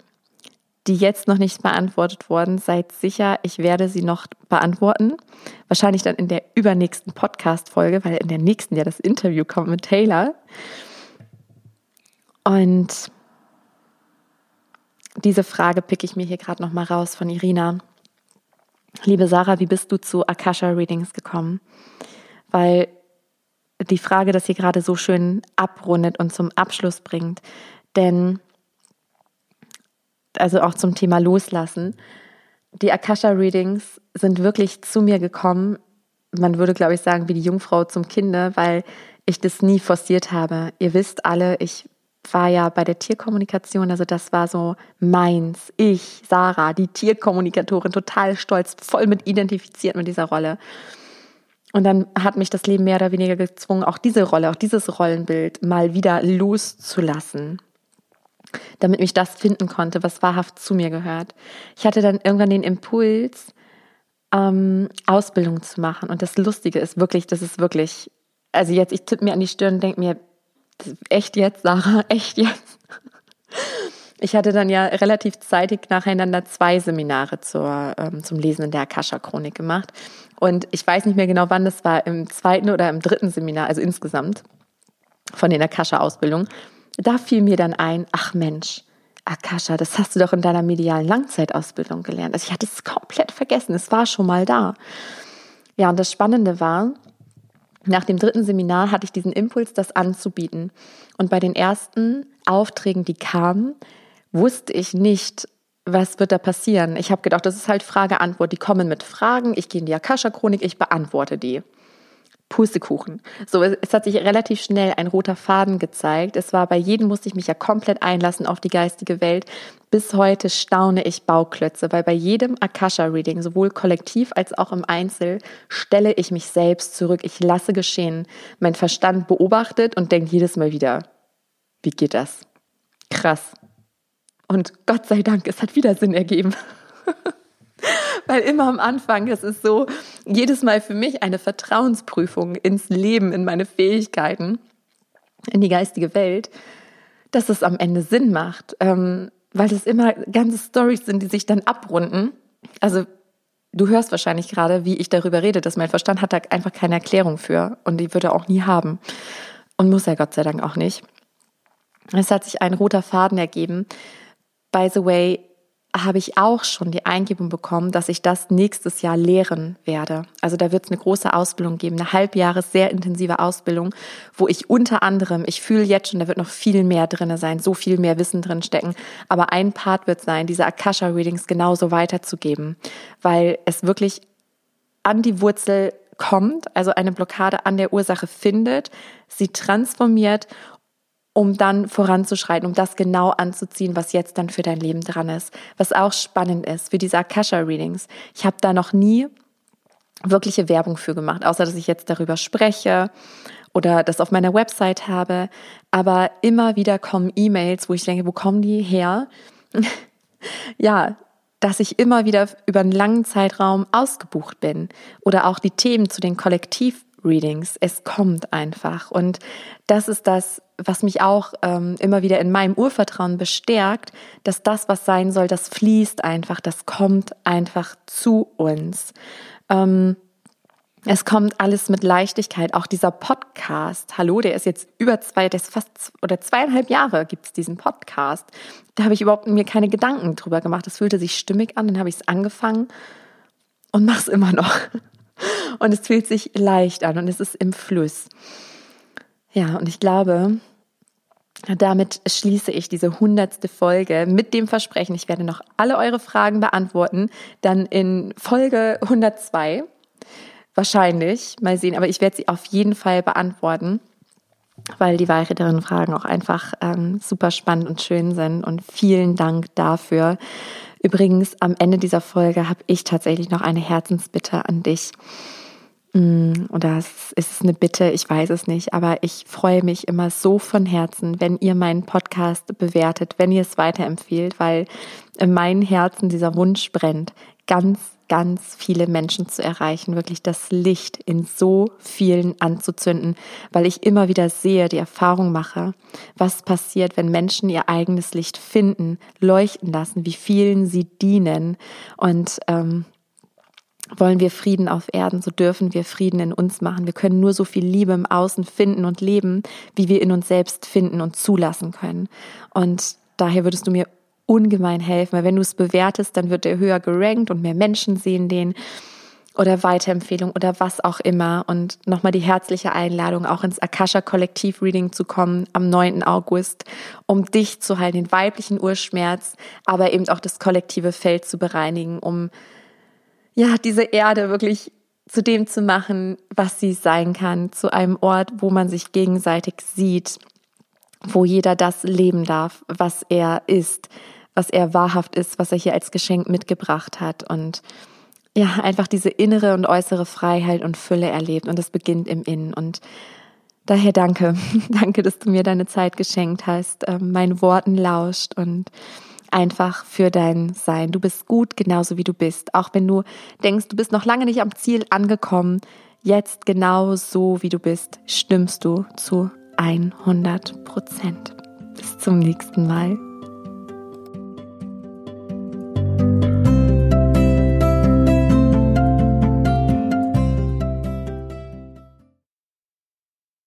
die jetzt noch nicht beantwortet wurden, seid sicher, ich werde sie noch beantworten. Wahrscheinlich dann in der übernächsten Podcast-Folge, weil in der nächsten ja das Interview kommt mit Taylor. Und diese Frage picke ich mir hier gerade noch mal raus von Irina. Liebe Sarah, wie bist du zu Akasha Readings gekommen? Weil die Frage das hier gerade so schön abrundet und zum Abschluss bringt. Denn, also auch zum Thema Loslassen, die Akasha Readings sind wirklich zu mir gekommen. Man würde, glaube ich, sagen, wie die Jungfrau zum Kinde, weil ich das nie forciert habe. Ihr wisst alle, ich war ja bei der Tierkommunikation, also das war so meins. Ich, Sarah, die Tierkommunikatorin, total stolz, voll mit identifiziert mit dieser Rolle. Und dann hat mich das Leben mehr oder weniger gezwungen, auch diese Rolle, auch dieses Rollenbild mal wieder loszulassen, damit mich das finden konnte, was wahrhaft zu mir gehört. Ich hatte dann irgendwann den Impuls, ähm, Ausbildung zu machen. Und das Lustige ist wirklich, das ist wirklich, also jetzt, ich tippe mir an die Stirn und denke mir, echt jetzt, Sarah, echt jetzt. Ich hatte dann ja relativ zeitig nacheinander zwei Seminare zur, ähm, zum Lesen in der Akasha-Chronik gemacht. Und ich weiß nicht mehr genau, wann das war, im zweiten oder im dritten Seminar, also insgesamt von den Akasha-Ausbildungen. Da fiel mir dann ein, ach Mensch, Akasha, das hast du doch in deiner medialen Langzeitausbildung gelernt. Also ich hatte es komplett vergessen, es war schon mal da. Ja, und das Spannende war, nach dem dritten Seminar hatte ich diesen Impuls, das anzubieten. Und bei den ersten Aufträgen, die kamen, wusste ich nicht, was wird da passieren. Ich habe gedacht, das ist halt Frage-Antwort. Die kommen mit Fragen, ich gehe in die Akasha-Chronik, ich beantworte die. Pustekuchen. So, es hat sich relativ schnell ein roter Faden gezeigt. Es war bei jedem musste ich mich ja komplett einlassen auf die geistige Welt. Bis heute staune ich Bauklötze, weil bei jedem Akasha-Reading, sowohl kollektiv als auch im Einzel, stelle ich mich selbst zurück. Ich lasse geschehen. Mein Verstand beobachtet und denkt jedes Mal wieder, wie geht das? Krass. Und Gott sei Dank, es hat wieder Sinn ergeben. Weil immer am Anfang, es ist so, jedes Mal für mich eine Vertrauensprüfung ins Leben, in meine Fähigkeiten, in die geistige Welt, dass es am Ende Sinn macht. Ähm, weil es immer ganze Stories sind, die sich dann abrunden. Also du hörst wahrscheinlich gerade, wie ich darüber rede, dass mein Verstand hat da einfach keine Erklärung für und die würde er auch nie haben. Und muss er Gott sei Dank auch nicht. Es hat sich ein roter Faden ergeben. By the way, habe ich auch schon die Eingebung bekommen, dass ich das nächstes Jahr lehren werde. Also da wird es eine große Ausbildung geben, eine halbjahres sehr intensive Ausbildung, wo ich unter anderem, ich fühle jetzt schon, da wird noch viel mehr drin sein, so viel mehr Wissen drin stecken. Aber ein Part wird sein, diese Akasha Readings genauso weiterzugeben, weil es wirklich an die Wurzel kommt, also eine Blockade an der Ursache findet, sie transformiert um dann voranzuschreiten, um das genau anzuziehen, was jetzt dann für dein Leben dran ist. Was auch spannend ist für diese Akasha-Readings. Ich habe da noch nie wirkliche Werbung für gemacht, außer dass ich jetzt darüber spreche oder das auf meiner Website habe. Aber immer wieder kommen E-Mails, wo ich denke, wo kommen die her? ja, dass ich immer wieder über einen langen Zeitraum ausgebucht bin oder auch die Themen zu den Kollektiv Readings. Es kommt einfach. Und das ist das, was mich auch ähm, immer wieder in meinem Urvertrauen bestärkt, dass das, was sein soll, das fließt einfach, das kommt einfach zu uns. Ähm, es kommt alles mit Leichtigkeit. Auch dieser Podcast, hallo, der ist jetzt über zwei, der ist fast oder zweieinhalb Jahre gibt es diesen Podcast. Da habe ich überhaupt mir keine Gedanken drüber gemacht. Das fühlte sich stimmig an, dann habe ich es angefangen und mache es immer noch. Und es fühlt sich leicht an und es ist im Fluss. Ja, und ich glaube, damit schließe ich diese hundertste Folge mit dem Versprechen, ich werde noch alle eure Fragen beantworten, dann in Folge 102 Wahrscheinlich, mal sehen, aber ich werde sie auf jeden Fall beantworten, weil die weiteren Fragen auch einfach ähm, super spannend und schön sind. Und vielen Dank dafür. Übrigens, am Ende dieser Folge habe ich tatsächlich noch eine Herzensbitte an dich. Mm, oder ist es eine Bitte, ich weiß es nicht, aber ich freue mich immer so von Herzen, wenn ihr meinen Podcast bewertet, wenn ihr es weiterempfehlt, weil in meinem Herzen dieser Wunsch brennt, ganz, ganz viele Menschen zu erreichen, wirklich das Licht in so vielen anzuzünden, weil ich immer wieder sehe, die Erfahrung mache, was passiert, wenn Menschen ihr eigenes Licht finden, leuchten lassen, wie vielen sie dienen. Und ähm, wollen wir Frieden auf Erden, so dürfen wir Frieden in uns machen. Wir können nur so viel Liebe im Außen finden und leben, wie wir in uns selbst finden und zulassen können. Und daher würdest du mir ungemein helfen, weil wenn du es bewertest, dann wird er höher gerankt und mehr Menschen sehen den oder Weiterempfehlung oder was auch immer. Und nochmal die herzliche Einladung, auch ins Akasha Kollektiv Reading zu kommen am 9. August, um dich zu heilen, den weiblichen Urschmerz, aber eben auch das kollektive Feld zu bereinigen, um ja, diese Erde wirklich zu dem zu machen, was sie sein kann, zu einem Ort, wo man sich gegenseitig sieht, wo jeder das leben darf, was er ist, was er wahrhaft ist, was er hier als Geschenk mitgebracht hat. Und ja, einfach diese innere und äußere Freiheit und Fülle erlebt. Und das beginnt im Innen. Und daher danke, danke, dass du mir deine Zeit geschenkt hast, ähm, meinen Worten lauscht und einfach für dein Sein. Du bist gut genauso wie du bist. Auch wenn du denkst, du bist noch lange nicht am Ziel angekommen, jetzt genau so wie du bist, stimmst du zu 100 Prozent. Bis zum nächsten Mal.